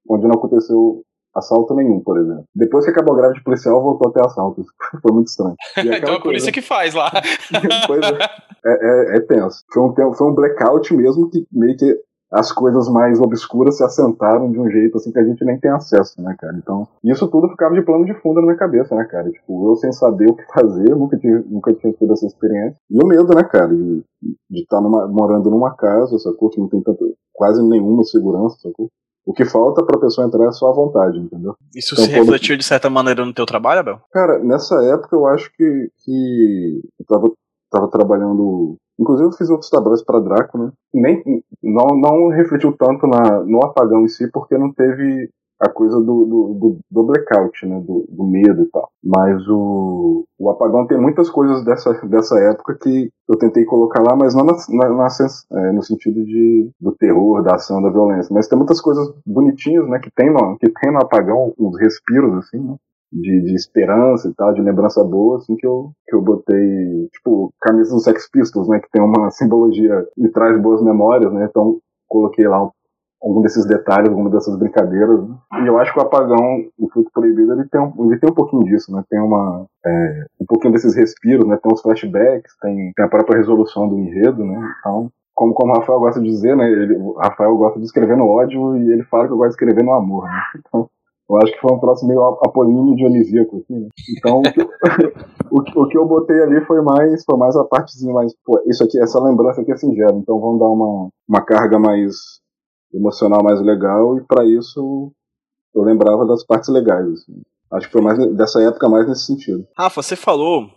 onde não aconteceu assalto nenhum, por exemplo. Depois que acabou a greve de policial, voltou a ter assaltos. [LAUGHS] Foi muito estranho. então [LAUGHS] é por isso que faz lá. [LAUGHS] pois é. É, é, é tenso. Foi um, foi um blackout mesmo que meio que as coisas mais obscuras se assentaram de um jeito assim que a gente nem tem acesso, né, cara? Então, isso tudo ficava de plano de fundo na minha cabeça, né, cara? Tipo, eu sem saber o que fazer, nunca tinha, nunca tinha tido essa experiência. E o medo, né, cara, de estar tá morando numa casa, sacou? Que não tem tanto, quase nenhuma segurança, sacou? O que falta para a pessoa entrar é só a vontade, entendeu? Isso então, se refletiu de certa maneira no teu trabalho, Abel? Cara, nessa época eu acho que, que eu tava, tava trabalhando. Inclusive eu fiz outros trabalhos para Draco, né? Nem, não, não refletiu tanto na, no apagão em si, porque não teve a coisa do, do, do, do blackout, né? Do, do, medo e tal. Mas o, o apagão tem muitas coisas dessa, dessa época que eu tentei colocar lá, mas não na, na, na é, no sentido de, do terror, da ação, da violência. Mas tem muitas coisas bonitinhas, né? Que tem no, que tem no apagão, uns respiros, assim, né? De, de, esperança e tal, de lembrança boa, assim, que eu, que eu botei, tipo, camisa dos Sex Pistols, né, que tem uma simbologia e traz boas memórias, né, então coloquei lá algum desses detalhes, alguma dessas brincadeiras. Né? E eu acho que o apagão, o fruto proibido, ele tem um, ele tem um pouquinho disso, né? Tem uma é, um pouquinho desses respiros, né? Tem uns flashbacks, tem, tem a própria resolução do enredo, né? Então, como, como o Rafael gosta de dizer, né? Ele, Rafael gosta de escrever no ódio e ele fala que eu gosto de escrever no amor, né? Então, eu acho que foi um troço meio apolíneo dionisíaco, assim, né? Então, o que, eu, [LAUGHS] o, que, o que eu botei ali foi mais, foi mais a partezinha mais, pô, isso aqui, essa lembrança aqui é singela, então vamos dar uma, uma carga mais emocional mais legal, e para isso eu lembrava das partes legais. Assim. Acho que foi mais dessa época mais nesse sentido. Rafa, você falou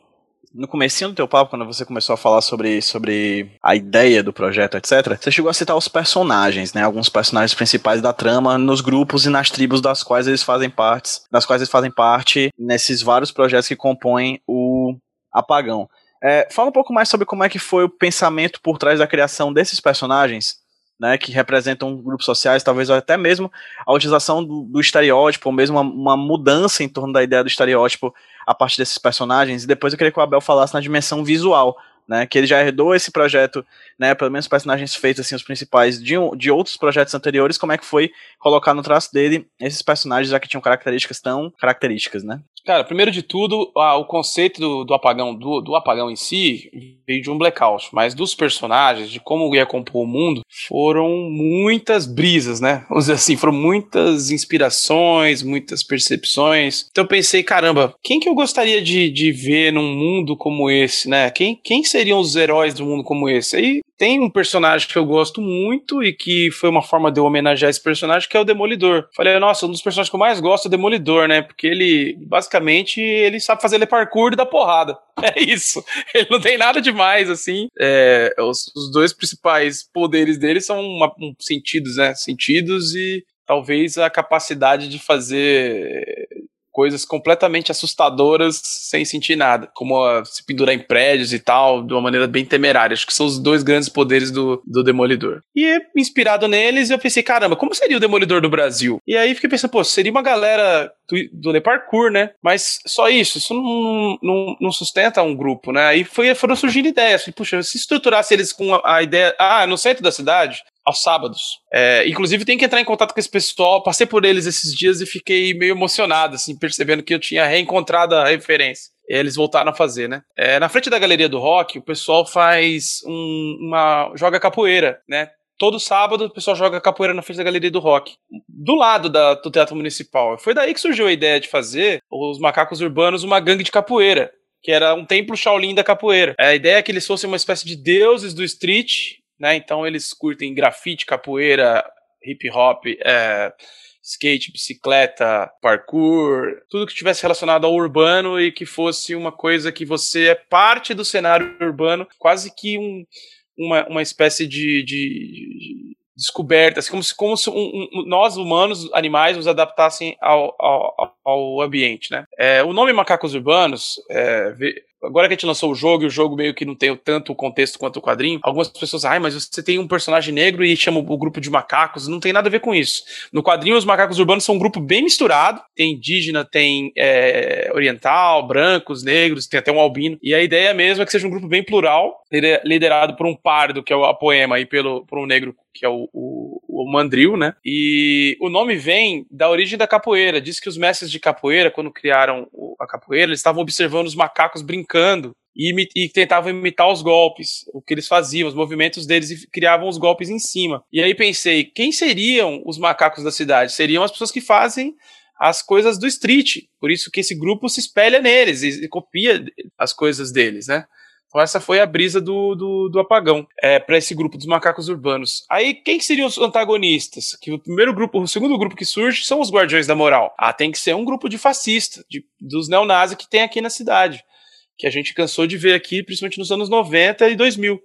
no comecinho do teu papo, quando você começou a falar sobre, sobre a ideia do projeto, etc., você chegou a citar os personagens, né? Alguns personagens principais da trama nos grupos e nas tribos das quais eles fazem parte, das quais eles fazem parte nesses vários projetos que compõem o Apagão. É, fala um pouco mais sobre como é que foi o pensamento por trás da criação desses personagens né, que representam grupos sociais, talvez até mesmo a utilização do, do estereótipo, ou mesmo uma, uma, mudança em torno da ideia do estereótipo a partir desses personagens. E depois eu queria que o Abel falasse na dimensão visual, né, que ele já herdou esse projeto, né, pelo menos personagens feitos assim os principais de, de outros projetos anteriores, como é que foi colocar no traço dele esses personagens já que tinham características tão características, né? Cara, primeiro de tudo, o conceito do, do apagão do, do, apagão em si veio de um blackout, mas dos personagens, de como ia compor o mundo, foram muitas brisas, né? Vamos dizer assim, foram muitas inspirações, muitas percepções. Então eu pensei, caramba, quem que eu gostaria de, de ver num mundo como esse, né? Quem, quem seriam os heróis do mundo como esse? Aí tem um personagem que eu gosto muito e que foi uma forma de eu homenagear esse personagem, que é o Demolidor. Falei, nossa, um dos personagens que eu mais gosto é o Demolidor, né? Porque ele, basicamente, ele sabe fazer ele parkour e dar porrada. [LAUGHS] É isso. Ele não tem nada demais, assim. É, os, os, dois principais poderes dele são uma, um, sentidos, né? Sentidos e talvez a capacidade de fazer coisas completamente assustadoras sem sentir nada, como a, se pendurar em prédios e tal, de uma maneira bem temerária. Acho que são os dois grandes poderes do, do Demolidor. E inspirado neles, eu pensei, caramba, como seria o Demolidor do Brasil? E aí fiquei pensando, pô, seria uma galera do, do Le Parkour, né? Mas só isso, isso não, não, não sustenta um grupo, né? Aí foi, foram surgindo ideias. Falei, puxa, se estruturasse eles com a, a ideia, ah, no centro da cidade, aos sábados. É, inclusive, tem que entrar em contato com esse pessoal. Passei por eles esses dias e fiquei meio emocionado, assim, percebendo que eu tinha reencontrado a referência. Eles voltaram a fazer, né? É, na frente da galeria do rock, o pessoal faz um, uma. joga capoeira, né? Todo sábado o pessoal joga capoeira na frente da galeria do rock, do lado da, do Teatro Municipal. Foi daí que surgiu a ideia de fazer os macacos urbanos uma gangue de capoeira, que era um templo Shaolin da capoeira. A ideia é que eles fossem uma espécie de deuses do street né? Então eles curtem grafite, capoeira, hip hop, é, skate, bicicleta, parkour, tudo que tivesse relacionado ao urbano e que fosse uma coisa que você é parte do cenário urbano, quase que um, uma, uma espécie de, de, de descoberta, assim, como se, como se um, um, nós, humanos, animais, nos adaptassem ao, ao, ao ambiente, né? É, o nome Macacos Urbanos, é, Agora que a gente lançou o jogo e o jogo meio que não tem tanto contexto quanto o quadrinho, algumas pessoas, ai, mas você tem um personagem negro e chama o grupo de macacos, não tem nada a ver com isso. No quadrinho, os macacos urbanos são um grupo bem misturado, tem indígena, tem é, oriental, brancos, negros, tem até um albino, e a ideia mesmo é que seja um grupo bem plural, liderado por um pardo, que é o poema, e pelo, por um negro que é o, o, o, mandril, né? E o nome vem da origem da capoeira. Diz que os mestres de capoeira, quando criaram a capoeira, eles estavam observando os macacos brincando e, e, tentavam imitar os golpes, o que eles faziam, os movimentos deles e criavam os golpes em cima. E aí pensei, quem seriam os macacos da cidade? Seriam as pessoas que fazem as coisas do street. Por isso que esse grupo se espelha neles e, e copia as coisas deles, né? Então essa foi a brisa do, do, do apagão é, para esse grupo dos macacos urbanos. Aí quem seriam os antagonistas? Que o primeiro grupo, o segundo grupo que surge são os guardiões da moral. Ah, tem que ser um grupo de fascista, de, dos neonazis que tem aqui na cidade, que a gente cansou de ver aqui, principalmente nos anos 90 e 2000.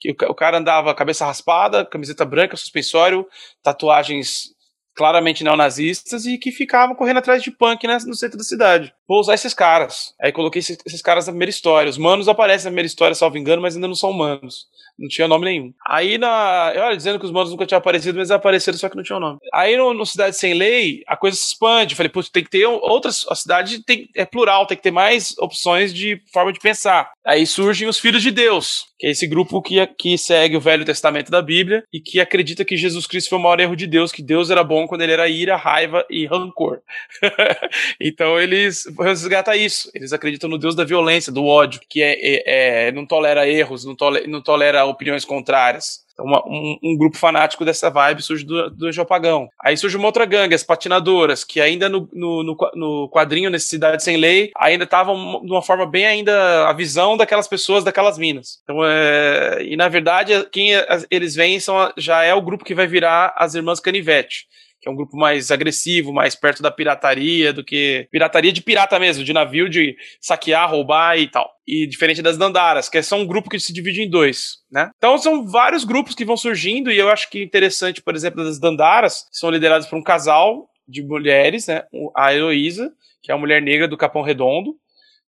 Que o, o cara andava cabeça raspada, camiseta branca, suspensório, tatuagens claramente neonazistas e que ficavam correndo atrás de punk né, no centro da cidade. Vou usar esses caras. Aí coloquei esses, esses, caras na primeira história. Os manos aparecem na primeira história, salvo engano, mas ainda não são humanos. Não tinha nome nenhum. Aí na. Olha, dizendo que os manos nunca tinham aparecido, mas apareceram, só que não tinham nome. Aí no, no Cidade Sem Lei, a coisa se expande. Falei, putz, tem que ter outras. A cidade tem, é plural, tem que ter mais opções de forma de pensar. Aí surgem os Filhos de Deus, que é esse grupo que, que segue o Velho Testamento da Bíblia e que acredita que Jesus Cristo foi o maior erro de Deus, que Deus era bom quando ele era ira, raiva e rancor. [LAUGHS] então eles resgatam isso. Eles acreditam no Deus da violência, do ódio, que é, é, é não tolera erros, não tolera, não tolera opiniões contrárias. Então, uma, um, um, grupo fanático dessa vibe surge do, do Jopagão. Aí surge uma outra gangue, as patinadoras, que ainda no, no, no, quadrinho Necessidade Sem Lei, ainda estavam de uma forma bem ainda a visão daquelas pessoas, daquelas minas. Então, é, e na verdade, quem eles vêm são, já é o grupo que vai virar as Irmãs Canivete que é um grupo mais agressivo, mais perto da pirataria do que. Pirataria de pirata mesmo, de navio, de saquear, roubar e tal. E diferente das Dandaras, que é só um grupo que se divide em dois, né? Então são vários grupos que vão surgindo, e eu acho que interessante, por exemplo, das Dandaras, que são lideradas por um casal de mulheres, né? A Heloísa, que é uma mulher negra do Capão Redondo,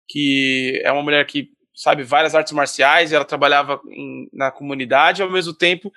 que é uma mulher que sabe, várias artes marciais, ela trabalhava em, na comunidade, ao mesmo tempo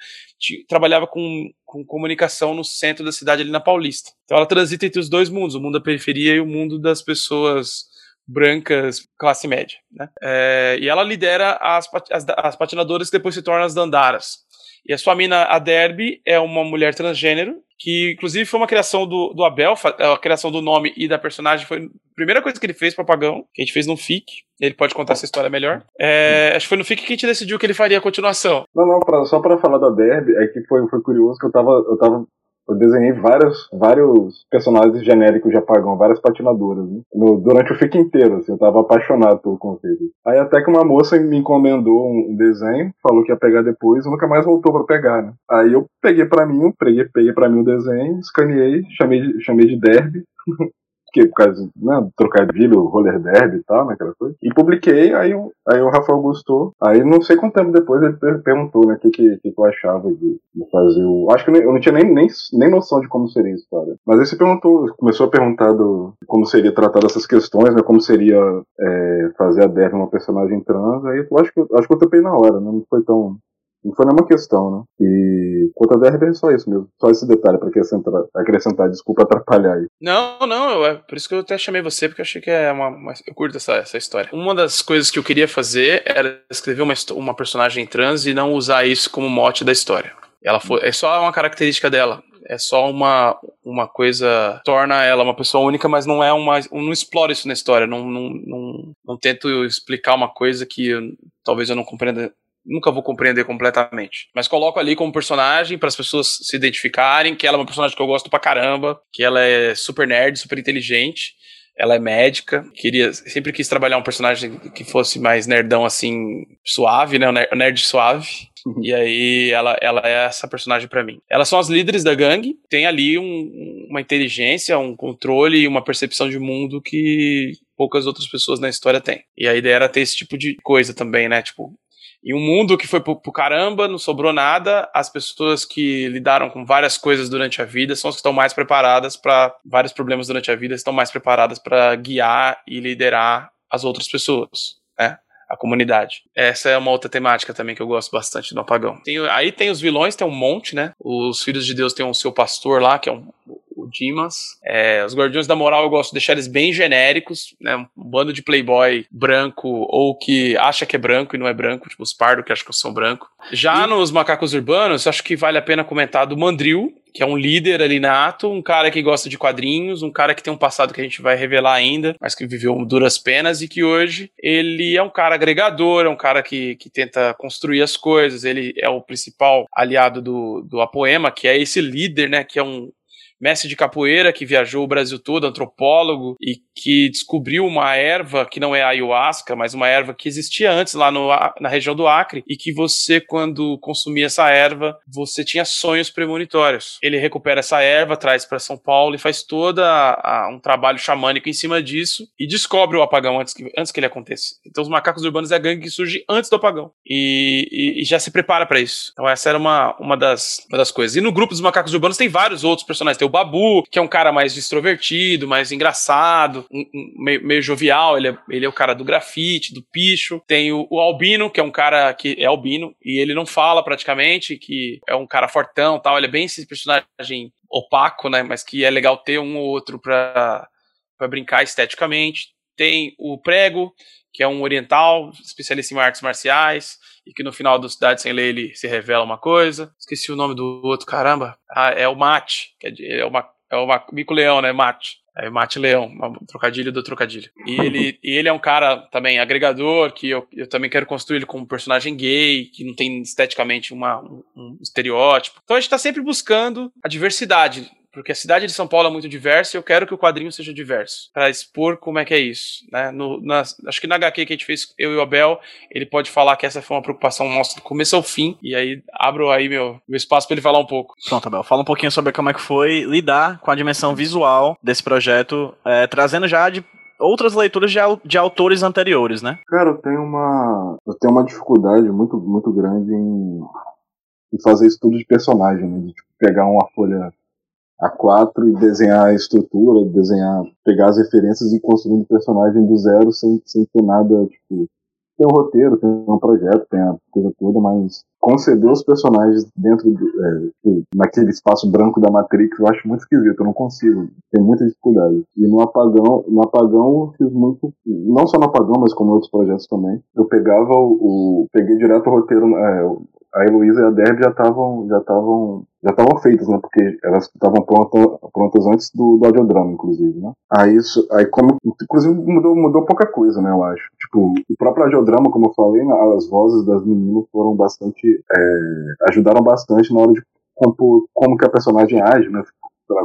trabalhava com, com comunicação no centro da cidade, ali na Paulista. Então ela transita entre os dois mundos, o mundo da periferia e o mundo das pessoas brancas, classe média. Né? É, e ela lidera as, as, as patinadoras que depois se tornam as dandaras. E a sua mina, a Derby, é uma mulher transgênero, que inclusive foi uma criação do, do Abel, a criação do nome e da personagem foi a primeira coisa que ele fez para Pagão, que a gente fez no FIC. Ele pode contar essa história melhor. É, acho que foi no FIC que a gente decidiu que ele faria a continuação. Não, não, pra, só para falar da Derby, é que foi, foi curioso que eu tava, eu tava eu desenhei vários, vários personagens genéricos de apagão, várias patinadoras, né? no, durante o FIC inteiro, assim, eu tava apaixonado pelo conceito. Aí até que uma moça me encomendou um desenho, falou que ia pegar depois e nunca mais voltou para pegar, né? Aí eu peguei para mim, peguei, peguei para mim o desenho, escaneei, chamei de, chamei de Derby, [LAUGHS] porque por causa né, trocadilho, roller derby e tal, né, aquela coisa. E publiquei, aí, aí o Rafael gostou. Aí não sei quanto tempo depois ele perguntou, né, o que, que, que eu achava de, de fazer o. Acho que eu não tinha nem, nem, nem noção de como seria a história. Mas aí você perguntou, começou a perguntar do, como seria tratar essas questões, né, como seria é, fazer a Derby uma personagem trans. Aí acho que, acho que eu topei na hora, né, não foi tão não foi nenhuma questão, né? E quanto a DRB é só isso mesmo. Só esse detalhe para acrescentar, acrescentar, desculpa atrapalhar aí. Não, não, é por isso que eu até chamei você, porque eu achei que é uma. uma eu curto essa, essa história. Uma das coisas que eu queria fazer era escrever uma, uma personagem trans e não usar isso como mote da história. Ela foi, é só uma característica dela. É só uma, uma coisa. Torna ela uma pessoa única, mas não é uma. Não explora isso na história. Não, não, não, não tento explicar uma coisa que eu, talvez eu não compreenda nunca vou compreender completamente. Mas coloco ali como personagem para as pessoas se identificarem que ela é uma personagem que eu gosto pra caramba, que ela é super nerd, super inteligente. Ela é médica, queria sempre quis trabalhar um personagem que fosse mais nerdão assim, suave, né, o nerd suave. Uhum. E aí ela, ela é essa personagem para mim. Elas são as líderes da gangue, tem ali um, uma inteligência, um controle e uma percepção de mundo que poucas outras pessoas na história têm. E a ideia era ter esse tipo de coisa também, né? Tipo, e um mundo que foi pro, pro, caramba, não sobrou nada. As pessoas que lidaram com várias coisas durante a vida são as que estão mais preparadas para vários problemas durante a vida, estão mais preparadas para guiar e liderar as outras pessoas, né? A comunidade. Essa é uma outra temática também que eu gosto bastante do Apagão. Tem, aí tem os vilões, tem um monte, né? Os filhos de Deus tem o um seu pastor lá, que é um, o Dimas. É, os Guardiões da Moral eu gosto de deixar eles bem genéricos, né? Um bando de playboy branco ou que acha que é branco e não é branco, tipo os pardos que acham que são branco. Já e... nos Macacos Urbanos, acho que vale a pena comentar do Mandril, que é um líder ali nato, um cara que gosta de quadrinhos, um cara que tem um passado que a gente vai revelar ainda, mas que viveu duras penas e que hoje ele é um cara agregador, é um cara que, que tenta construir as coisas, ele é o principal aliado do, do Apoema, que é esse líder, né, que é um, mestre de capoeira que viajou o Brasil todo, antropólogo e que descobriu uma erva que não é ayahuasca, mas uma erva que existia antes lá no, na região do Acre e que você, quando consumia essa erva, você tinha sonhos premonitórios. Ele recupera essa erva, traz para São Paulo e faz todo um trabalho xamânico em cima disso e descobre o apagão antes que, antes que ele aconteça. Então, os macacos urbanos é a gangue que surge antes do apagão e, e, e já se prepara para isso. Então, essa era uma, uma, das, uma das coisas. E no grupo dos macacos urbanos tem vários outros personagens. Tem o Babu, que é um cara mais extrovertido, mais engraçado, um, um, meio, meio, jovial, ele é, ele é o cara do grafite, do picho. Tem o, o, Albino, que é um cara que é albino, e ele não fala praticamente, que é um cara fortão tal. Ele é bem esse personagem opaco, né? Mas que é legal ter um ou outro pra, pra brincar esteticamente. Tem o Prego, que é um oriental, especialista em artes marciais e que no final do Cidade Sem Lei ele se revela uma coisa. Esqueci o nome do outro, caramba. Ah, é o Mate, que é, é uma é o Mico Leão, né? Mate. É Mate Leão, trocadilho do trocadilho. E ele, e ele é um cara também agregador, que eu, eu também quero construir ele como um personagem gay, que não tem esteticamente uma, um, um estereótipo. Então a gente tá sempre buscando a diversidade porque a cidade de São Paulo é muito diversa e eu quero que o quadrinho seja diverso, para expor como é que é isso. Né? No, na, acho que na HQ que a gente fez, eu e o Abel, ele pode falar que essa foi uma preocupação nossa do começo ao fim, e aí abro aí meu, meu espaço para ele falar um pouco. Pronto, Abel, fala um pouquinho sobre como é que foi lidar com a dimensão visual desse projeto, é, trazendo já de outras leituras de, de autores anteriores, né? Cara, eu tenho uma, eu tenho uma dificuldade muito, muito grande em, em fazer estudo de personagem, né? De tipo, pegar uma folha a4 e desenhar a estrutura, desenhar, pegar as referências e construir um personagem do zero sem, sem ter nada, tipo, tem um roteiro, tem um projeto, tem a coisa toda, mas conceber os personagens dentro do, é, naquele espaço branco da Matrix eu acho muito esquisito, eu não consigo, tem muita dificuldade. E no apagão, no apagão fiz muito, não só no apagão, mas como outros projetos também. Eu pegava o, o peguei direto o roteiro, é, a Heloísa e a Deb já estavam já estavam já estavam feitas, né? Porque elas estavam prontas, prontas antes do, do audiodrama, inclusive, né? Aí isso, aí como, inclusive mudou, mudou pouca coisa, né? Eu acho. Tipo, o próprio audiodrama, como eu falei, né, as vozes das meninas foram bastante, é, ajudaram bastante na hora de compor como que a personagem age, né?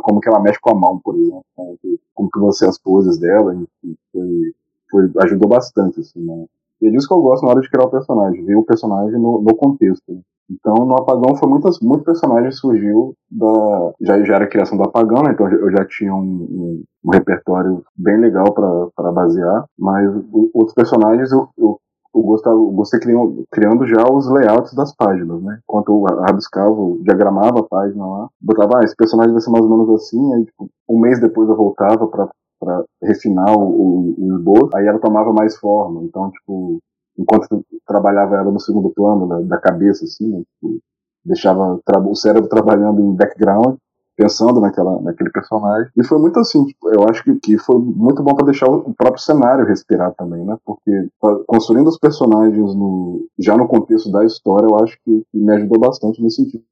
Como que ela mexe com a mão, por exemplo. Né? Como que você as poses dela, enfim, foi, foi, ajudou bastante, assim, né? E é disso que eu gosto na hora de criar o personagem, ver o personagem no, no contexto. Então, no Apagão foi muitas, muitos personagens surgiu da já, já era criação do Apagão, né? Então eu já tinha um, um, um repertório bem legal para basear, mas outros personagens eu, eu o Gustavo, você criando, criando já os layouts das páginas, né? Enquanto eu rabiscava, diagramava a página lá, botava, ah, esse personagem vai ser mais ou menos assim, aí tipo, um mês depois eu voltava para para refinar o, o, esboço, aí ela tomava mais forma. Então, tipo, enquanto trabalhava ela no segundo plano da, da cabeça, assim, né, tipo, deixava o cérebro trabalhando em background, pensando naquela, naquele personagem. E foi muito assim, tipo, eu acho que, que foi muito bom para deixar o próprio cenário respirar também, né? Porque construindo os personagens no, já no contexto da história, eu acho que, que me ajudou bastante nesse sentido.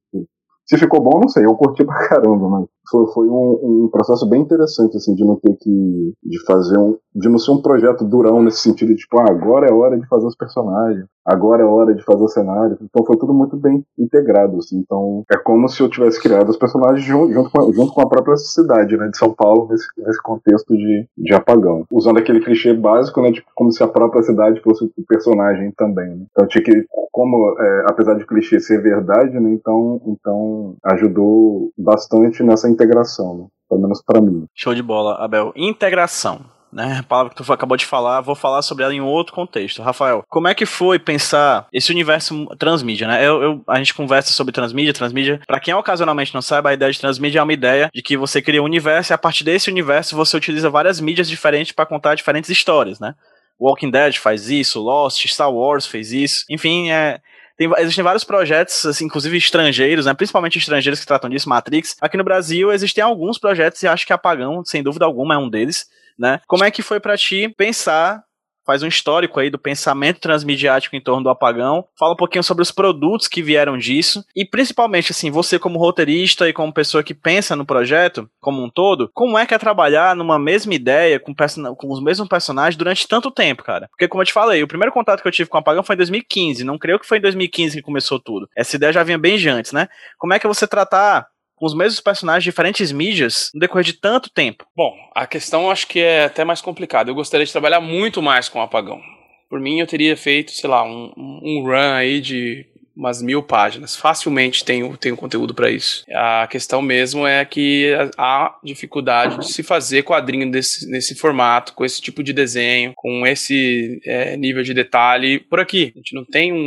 Se ficou bom, não sei, eu curti pra caramba, mas foi, foi um, um, processo bem interessante, assim, de não ter que. de fazer um. de não ser um projeto durão nesse sentido, tipo, ah, agora é hora de fazer os personagens, agora é hora de fazer o cenário. Então foi tudo muito bem integrado, assim. Então é como se eu tivesse criado os personagens junto, junto, com, a, junto com a própria cidade, né, de São Paulo, nesse, nesse contexto de, de apagão. Usando aquele clichê básico, né, tipo, como se a própria cidade fosse o personagem também, né? Então tinha que, como, é, apesar de clichê ser verdade, né, então, então ajudou bastante nessa integração né? pelo menos para mim. Show de bola, Abel. Integração. Né, a palavra que tu acabou de falar, vou falar sobre ela em outro contexto. Rafael, como é que foi pensar esse universo transmídia, né? Eu, eu a gente conversa sobre transmídia, transmídia. Para quem ocasionalmente não sabe, a ideia de transmídia é uma ideia de que você cria um universo e a partir desse universo você utiliza várias mídias diferentes para contar diferentes histórias, né? Walking Dead faz isso, Lost, Star Wars fez isso. Enfim, é, tem, existem vários projetos, assim, inclusive estrangeiros, né? Principalmente estrangeiros que tratam disso, Matrix. Aqui no Brasil existem alguns projetos e acho que Apagão, sem dúvida alguma, é um deles, né? Como é que foi para ti pensar faz um histórico aí do pensamento transmediático em torno do apagão, fala um pouquinho sobre os produtos que vieram disso e principalmente assim, você como roteirista e como pessoa que pensa no projeto como um todo, como é que é trabalhar numa mesma ideia com, com os mesmos personagens durante tanto tempo, cara? Porque como eu te falei, o primeiro contato que eu tive com o apagão foi em 2015, não creio que foi em 2015 que começou tudo. Essa ideia já vinha bem antes, né? Como é que você tratar com os mesmos personagens, diferentes mídias, no decorrer de tanto tempo? Bom, a questão acho que é até mais complicada. Eu gostaria de trabalhar muito mais com o Apagão. Por mim, eu teria feito, sei lá, um, um run aí de umas mil páginas. Facilmente tenho, tenho conteúdo para isso. A questão mesmo é que há dificuldade de se fazer quadrinho desse, nesse formato, com esse tipo de desenho, com esse é, nível de detalhe por aqui. A gente não tem um,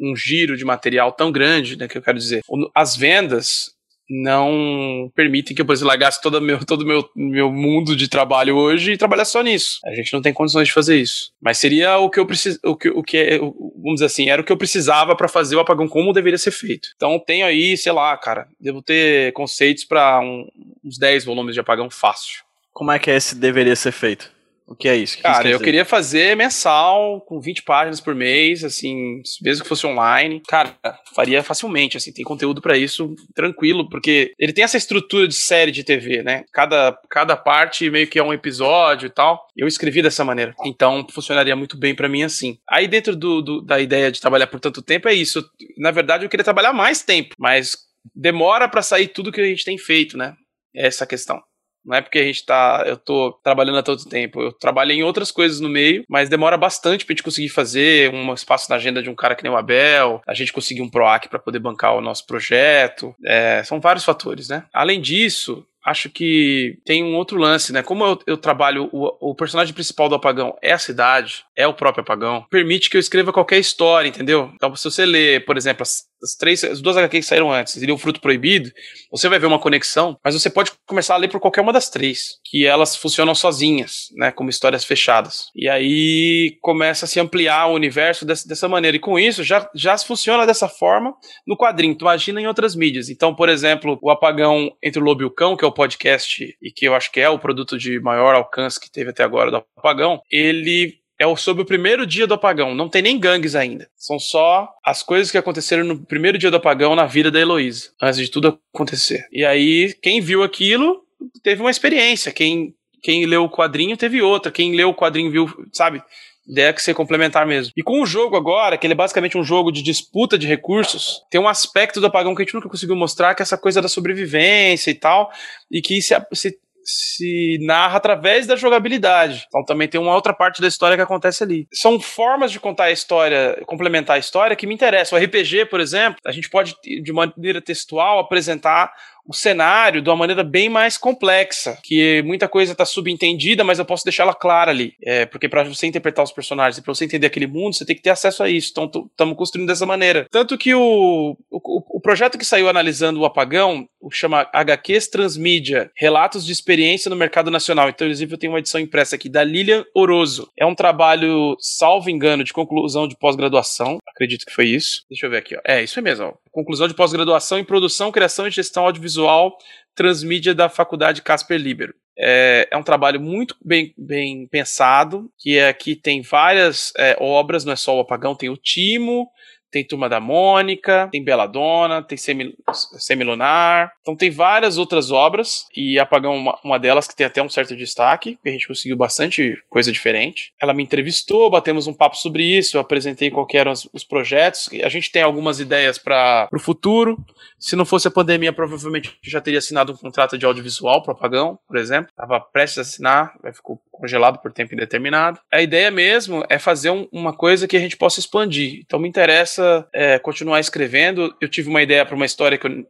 um, um giro de material tão grande, né, que eu quero dizer. As vendas não permitem que eu, por exemplo, todo o meu, todo meu, meu mundo de trabalho hoje e trabalhar só nisso. A gente não tem condições de fazer isso. Mas seria o que eu preciso, o que, o que é, vamos dizer assim, era o que eu precisava para fazer o apagão como deveria ser feito. Então tenho aí, sei lá, cara, devo ter conceitos para um, uns 10 volumes de apagão fácil. Como é que esse deveria ser feito? O que é isso? Que Cara, eu queria fazer mensal, com 20 páginas por mês, assim, mesmo que fosse online. Cara, faria facilmente, assim, tem conteúdo para isso tranquilo, porque ele tem essa estrutura de série de TV, né? Cada, cada parte meio que é um episódio e tal. Eu escrevi dessa maneira. Então, funcionaria muito bem para mim assim. Aí, dentro do, do, da ideia de trabalhar por tanto tempo, é isso. Na verdade, eu queria trabalhar mais tempo, mas demora para sair tudo que a gente tem feito, né? Essa é questão. Não é porque a gente tá. Eu tô trabalhando há todo tempo. Eu trabalho em outras coisas no meio, mas demora bastante pra gente conseguir fazer um espaço na agenda de um cara que nem o Abel, a gente conseguir um PROAC para poder bancar o nosso projeto. É, são vários fatores, né? Além disso, acho que tem um outro lance, né? Como eu, eu trabalho, o, o, personagem principal do Apagão é a cidade, é o próprio Apagão, permite que eu escreva qualquer história, entendeu? Então, se você ler, por exemplo, as, três, as duas HQs que saíram antes, e o Fruto Proibido, você vai ver uma conexão, mas você pode começar a ler por qualquer uma das três, que elas funcionam sozinhas, né? Como histórias fechadas. E aí começa a se ampliar o universo dessa, dessa maneira. E com isso, já, já funciona dessa forma no quadrinho. Tu imagina em outras mídias. Então, por exemplo, o Apagão entre o Lobo e o Cão, que é o podcast e que eu acho que é o produto de maior alcance que teve até agora do apagão, ele é sobre o primeiro dia do apagão. Não tem nem gangues ainda. São só as coisas que aconteceram no primeiro dia do apagão na vida da Heloísa, antes de tudo acontecer. E aí, quem viu aquilo teve uma experiência. Quem, quem leu o quadrinho teve outra. Quem leu o quadrinho viu, sabe? ideia que ser complementar mesmo. E com o jogo agora, que ele é basicamente um jogo de disputa de recursos, tem um aspecto do apagão que a gente nunca conseguiu mostrar, que é essa coisa da sobrevivência e tal, e que se, se se narra através da jogabilidade. Então também tem uma outra parte da história que acontece ali. São formas de contar a história, complementar a história que me interessam. O RPG, por exemplo, a gente pode, de maneira textual, apresentar o cenário de uma maneira bem mais complexa, que muita coisa está subentendida, mas eu posso deixar ela clara ali. É, porque para você interpretar os personagens e para você entender aquele mundo, você tem que ter acesso a isso. Então, estamos construindo dessa maneira. Tanto que o, o, o, projeto que saiu analisando o apagão, o que chama HQs Transmídia, Relatos de Experiência no Mercado Nacional. Então, inclusive, eu tenho uma edição impressa aqui da Lilian Oroso. É um trabalho, salvo engano, de conclusão de pós-graduação. Acredito que foi isso. Deixa eu ver aqui. Ó. É, isso é mesmo. Ó. Conclusão de pós-graduação em produção, criação e gestão audiovisual visual transmídia da Faculdade Casper Libero. É, é, um trabalho muito bem, bem pensado, que é, aqui tem várias é, obras, não é só o Apagão, tem o Timo, tem Turma da Mônica, tem Beladona, tem Semi, Semilunar. Então tem várias outras obras e Apagão uma, uma delas que tem até um certo destaque, que a gente conseguiu bastante coisa diferente. Ela me entrevistou, batemos um papo sobre isso, eu apresentei quais eram os, os projetos. A gente tem algumas ideias para o futuro. Se não fosse a pandemia, provavelmente já teria assinado um contrato de audiovisual para Apagão, por exemplo. Estava prestes a assinar, ficou congelado por tempo indeterminado. A ideia mesmo é fazer um, uma coisa que a gente possa expandir. Então me interessa é, continuar escrevendo. Eu tive uma ideia para uma história que eu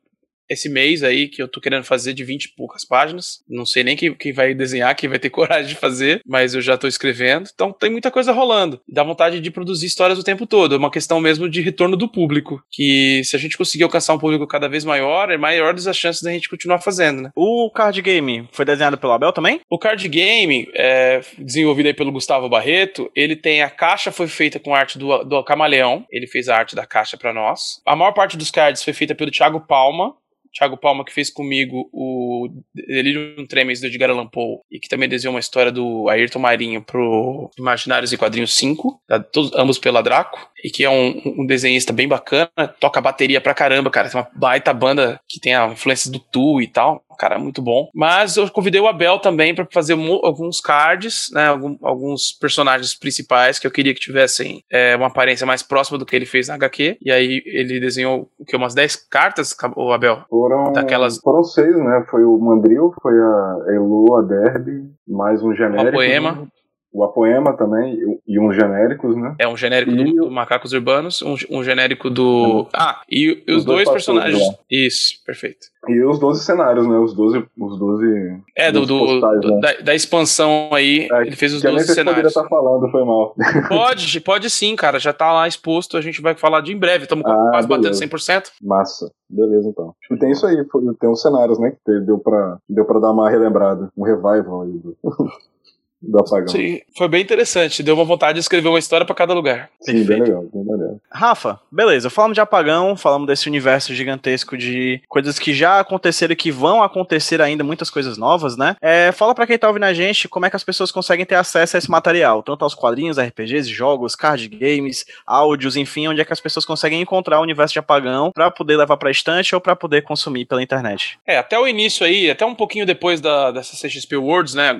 esse mês aí que eu tô querendo fazer de 20 e poucas páginas. Não sei nem quem, quem vai desenhar, quem vai ter [LAUGHS] coragem de fazer, mas eu já tô escrevendo. Então tem muita coisa rolando. Dá vontade de produzir histórias o tempo todo. É uma questão mesmo de retorno do público. Que se a gente conseguir alcançar um público cada vez maior, é maiores as chances da gente continuar fazendo, né? O card game foi desenhado pelo Abel também? O card game, é, desenvolvido aí pelo Gustavo Barreto, ele tem a caixa foi feita com arte do, do Camaleão. Ele fez a arte da caixa para nós. A maior parte dos cards foi feita pelo Thiago Palma, Thiago Palma, que fez comigo o Delirium Tremens do Edgar Allan Poe e que também desenhou uma história do Ayrton Marinho pro Imaginários e Quadrinhos 5, todos, ambos pela Draco, e que é um, um, desenhista bem bacana, toca bateria pra caramba, cara, tem uma baita banda que tem a influência do Tu e tal, cara muito bom. Mas eu convidei o Abel também para fazer alguns cards, né, alguns personagens principais que eu queria que tivessem é, uma aparência mais próxima do que ele fez na HQ, e aí ele desenhou o que, umas 10 cartas, o Abel? Foram, daquelas... foram seis, né, foi o Mandril, foi a Elu, a Derby, mais um genérico. O poema. O Apoema também, e uns genéricos, né? É um genérico do, do, Macacos Urbanos, um, um genérico do. Ah, e, e os, os, dois, dois personagens. Lá. Isso, perfeito. E os 12 cenários, né? Os 12. Os 12 é, do, do, postais, do né? da, da, expansão aí. É, ele fez os 12 cenários. estar tá falando, foi mal. [LAUGHS] Pode, pode sim, cara. Já tá lá exposto. A gente vai falar de em breve. Estamos ah, quase beleza. batendo 100%. Massa. Beleza, então. E tem isso aí. Tem os cenários, né? Que deu pra, deu pra dar uma relembrada. Um revival aí. Do... [LAUGHS] do apagão. Sim, foi bem interessante. Deu uma vontade de escrever uma história para cada lugar. Sim, bem legal, bem legal. Rafa, beleza. Falamos de apagão, falamos desse universo gigantesco de coisas que já aconteceram e que vão acontecer ainda, muitas coisas novas, né? É, fala para quem tá ouvindo a gente como é que as pessoas conseguem ter acesso a esse material, tanto aos quadrinhos, RPGs, jogos, card games, áudios, enfim, onde é que as pessoas conseguem encontrar o universo de apagão para poder levar para estante ou para poder consumir pela internet. É, até o início aí, até um pouquinho depois da dessa CXP Worlds, né?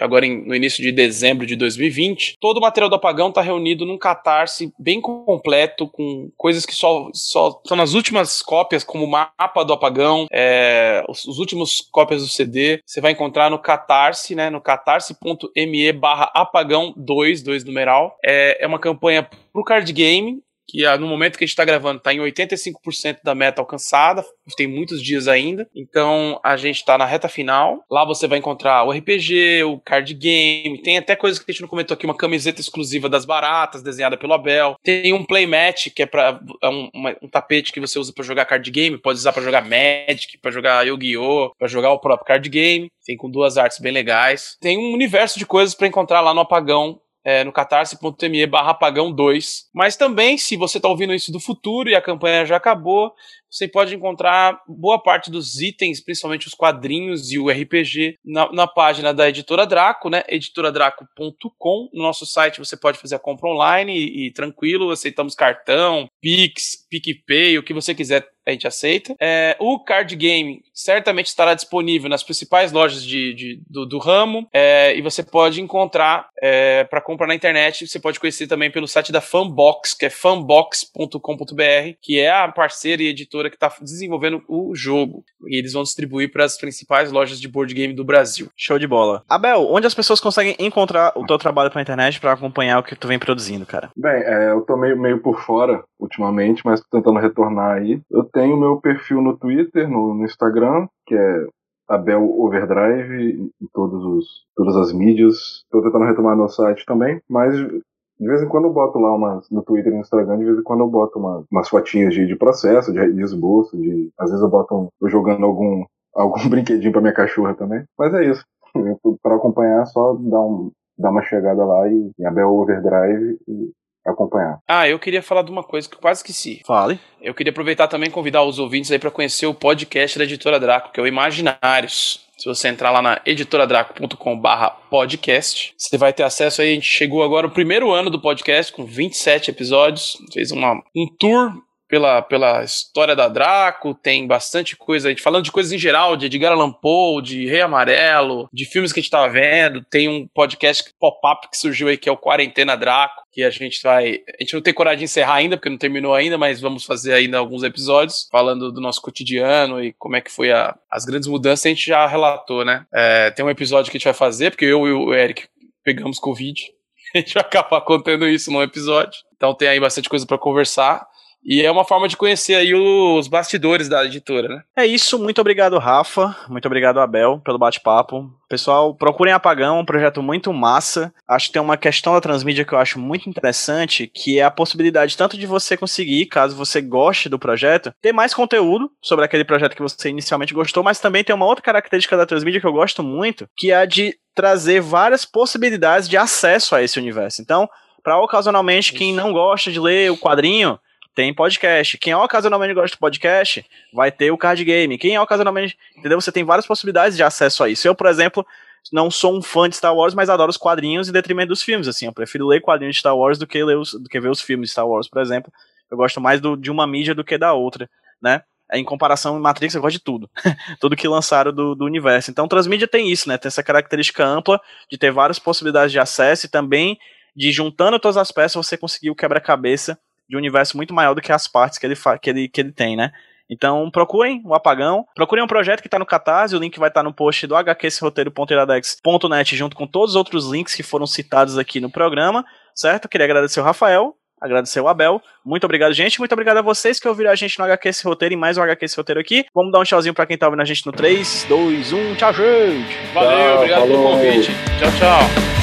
Agora em, no início de dezembro de 2020, todo o material do Apagão está reunido num catarse bem completo, com coisas que só, só estão nas últimas cópias, como o mapa do Apagão, é, os, os últimos cópias do CD. Você vai encontrar no catarse, né? No catarse.me barra apagão 2, 2 numeral. É, é uma campanha pro card game que ah, no momento que a gente está gravando está em 85% da meta alcançada, tem muitos dias ainda, então a gente está na reta final. Lá você vai encontrar o RPG, o card game, tem até coisas que a gente não comentou aqui, uma camiseta exclusiva das baratas, desenhada pelo Abel. Tem um playmat, que é, pra, é um, uma, um tapete que você usa para jogar card game, pode usar para jogar Magic, para jogar Yu-Gi-Oh!, para jogar o próprio card game. Tem com duas artes bem legais. Tem um universo de coisas para encontrar lá no Apagão é, no catarse.me barra apagão 2. Mas também, se você está ouvindo isso do futuro e a campanha já acabou, você pode encontrar boa parte dos itens, principalmente os quadrinhos e o RPG, na, na página da Editora Draco, né? editoradraco.com. No nosso site você pode fazer a compra online e, e tranquilo, aceitamos cartão, Pix, PicPay, o que você quiser a gente aceita. É, o card game certamente estará disponível nas principais lojas de, de do, do, ramo é, e você pode encontrar é, para comprar na internet. Você pode conhecer também pelo site da Fanbox, que é fanbox.com.br, que é a parceira e editora editora que está desenvolvendo o jogo. E eles vão distribuir para as principais lojas de board game do Brasil. Show de bola. Abel, onde as pessoas conseguem encontrar o teu trabalho pela internet para acompanhar o que tu vem produzindo, cara? Bem, é, eu tô meio, meio por fora ultimamente, mas tô tentando retornar aí. Eu tenho meu perfil no Twitter, no, no Instagram, que é Abel Overdrive em todos os, todas as mídias. Estou tentando retomar meu site também, mas de vez em quando eu boto lá umas, no Twitter e no Instagram, de vez em quando eu boto uma, umas fotinhas de, de processo, de, de, esboço, de. Às vezes eu boto um, eu jogando algum, [LAUGHS] algum brinquedinho pra minha cachorra também. Mas é isso. para acompanhar, é só dar, um, dar uma chegada lá e, em Abel Overdrive e acompanhar. Ah, eu queria falar de uma coisa que eu quase esqueci. Fale. Eu queria aproveitar também e convidar os ouvintes aí para conhecer o podcast da Editora Draco, que é o Imaginários. Se você entrar lá na editoradraco.com/podcast, você vai ter acesso aí. A gente chegou agora o primeiro ano do podcast com 27 episódios. Fez uma, um tour pela, pela história da Draco, tem bastante coisa, a gente falando de coisas em geral, de Edgar Allan Poe, de Rei Amarelo, de filmes que a gente tava vendo, tem um podcast pop-up que surgiu aí que é o Quarentena Draco, que a gente vai, a gente não tem coragem de encerrar ainda, porque não terminou ainda, mas vamos fazer ainda alguns episódios falando do nosso cotidiano e como é que foi a, as grandes mudanças, a gente já relatou, né? É, tem um episódio que a gente vai fazer, porque eu e o Eric pegamos Covid, [LAUGHS] a gente vai acabar contando isso num episódio, então tem aí bastante coisa para conversar. E é uma forma de conhecer aí os bastidores da editora, né? É isso, muito obrigado, Rafa. Muito obrigado, Abel, pelo bate-papo. Pessoal, procurem Apagão, um projeto muito massa. Acho que tem uma questão da transmídia que eu acho muito interessante, que é a possibilidade tanto de você conseguir, caso você goste do projeto, ter mais conteúdo sobre aquele projeto que você inicialmente gostou, mas também tem uma outra característica da transmídia que eu gosto muito, que é a de trazer várias possibilidades de acesso a esse universo. Então, para ocasionalmente quem não gosta de ler o quadrinho, tem podcast. Quem é ocasionalmente gosta de podcast, vai ter o card game. Quem é ocasionalmente. Entendeu? Você tem várias possibilidades de acesso a isso. Eu, por exemplo, não sou um fã de Star Wars, mas adoro os quadrinhos em detrimento dos filmes. Assim, eu prefiro ler quadrinhos de Star Wars do que, ler os, do que ver os filmes de Star Wars, por exemplo. Eu gosto mais do, de uma mídia do que da outra, né? Em comparação, Matrix eu gosto de tudo. [LAUGHS] tudo que lançaram do, do universo. Então, Transmídia tem isso, né? Tem essa característica ampla de ter várias possibilidades de acesso e também de juntando todas as peças você conseguir o quebra-cabeça de um universo muito maior do que as partes que ele, que ele, que ele tem, né? Então procurem o Apagão, procurem um projeto que está no Catarse, o link vai estar tá no post do hqsroteiro.iradex.net junto com todos os outros links que foram citados aqui no programa, certo? Queria agradecer o Rafael, agradecer o Abel. Muito obrigado, gente. Muito obrigado a vocês que ouviram a gente no HQ Esse Roteiro e mais um HQ Esse Roteiro aqui. Vamos dar um tchauzinho pra quem tá ouvindo a gente no 3, 2, 1. Tchau, gente! Valeu, tchau, obrigado falou. pelo convite. Tchau, tchau.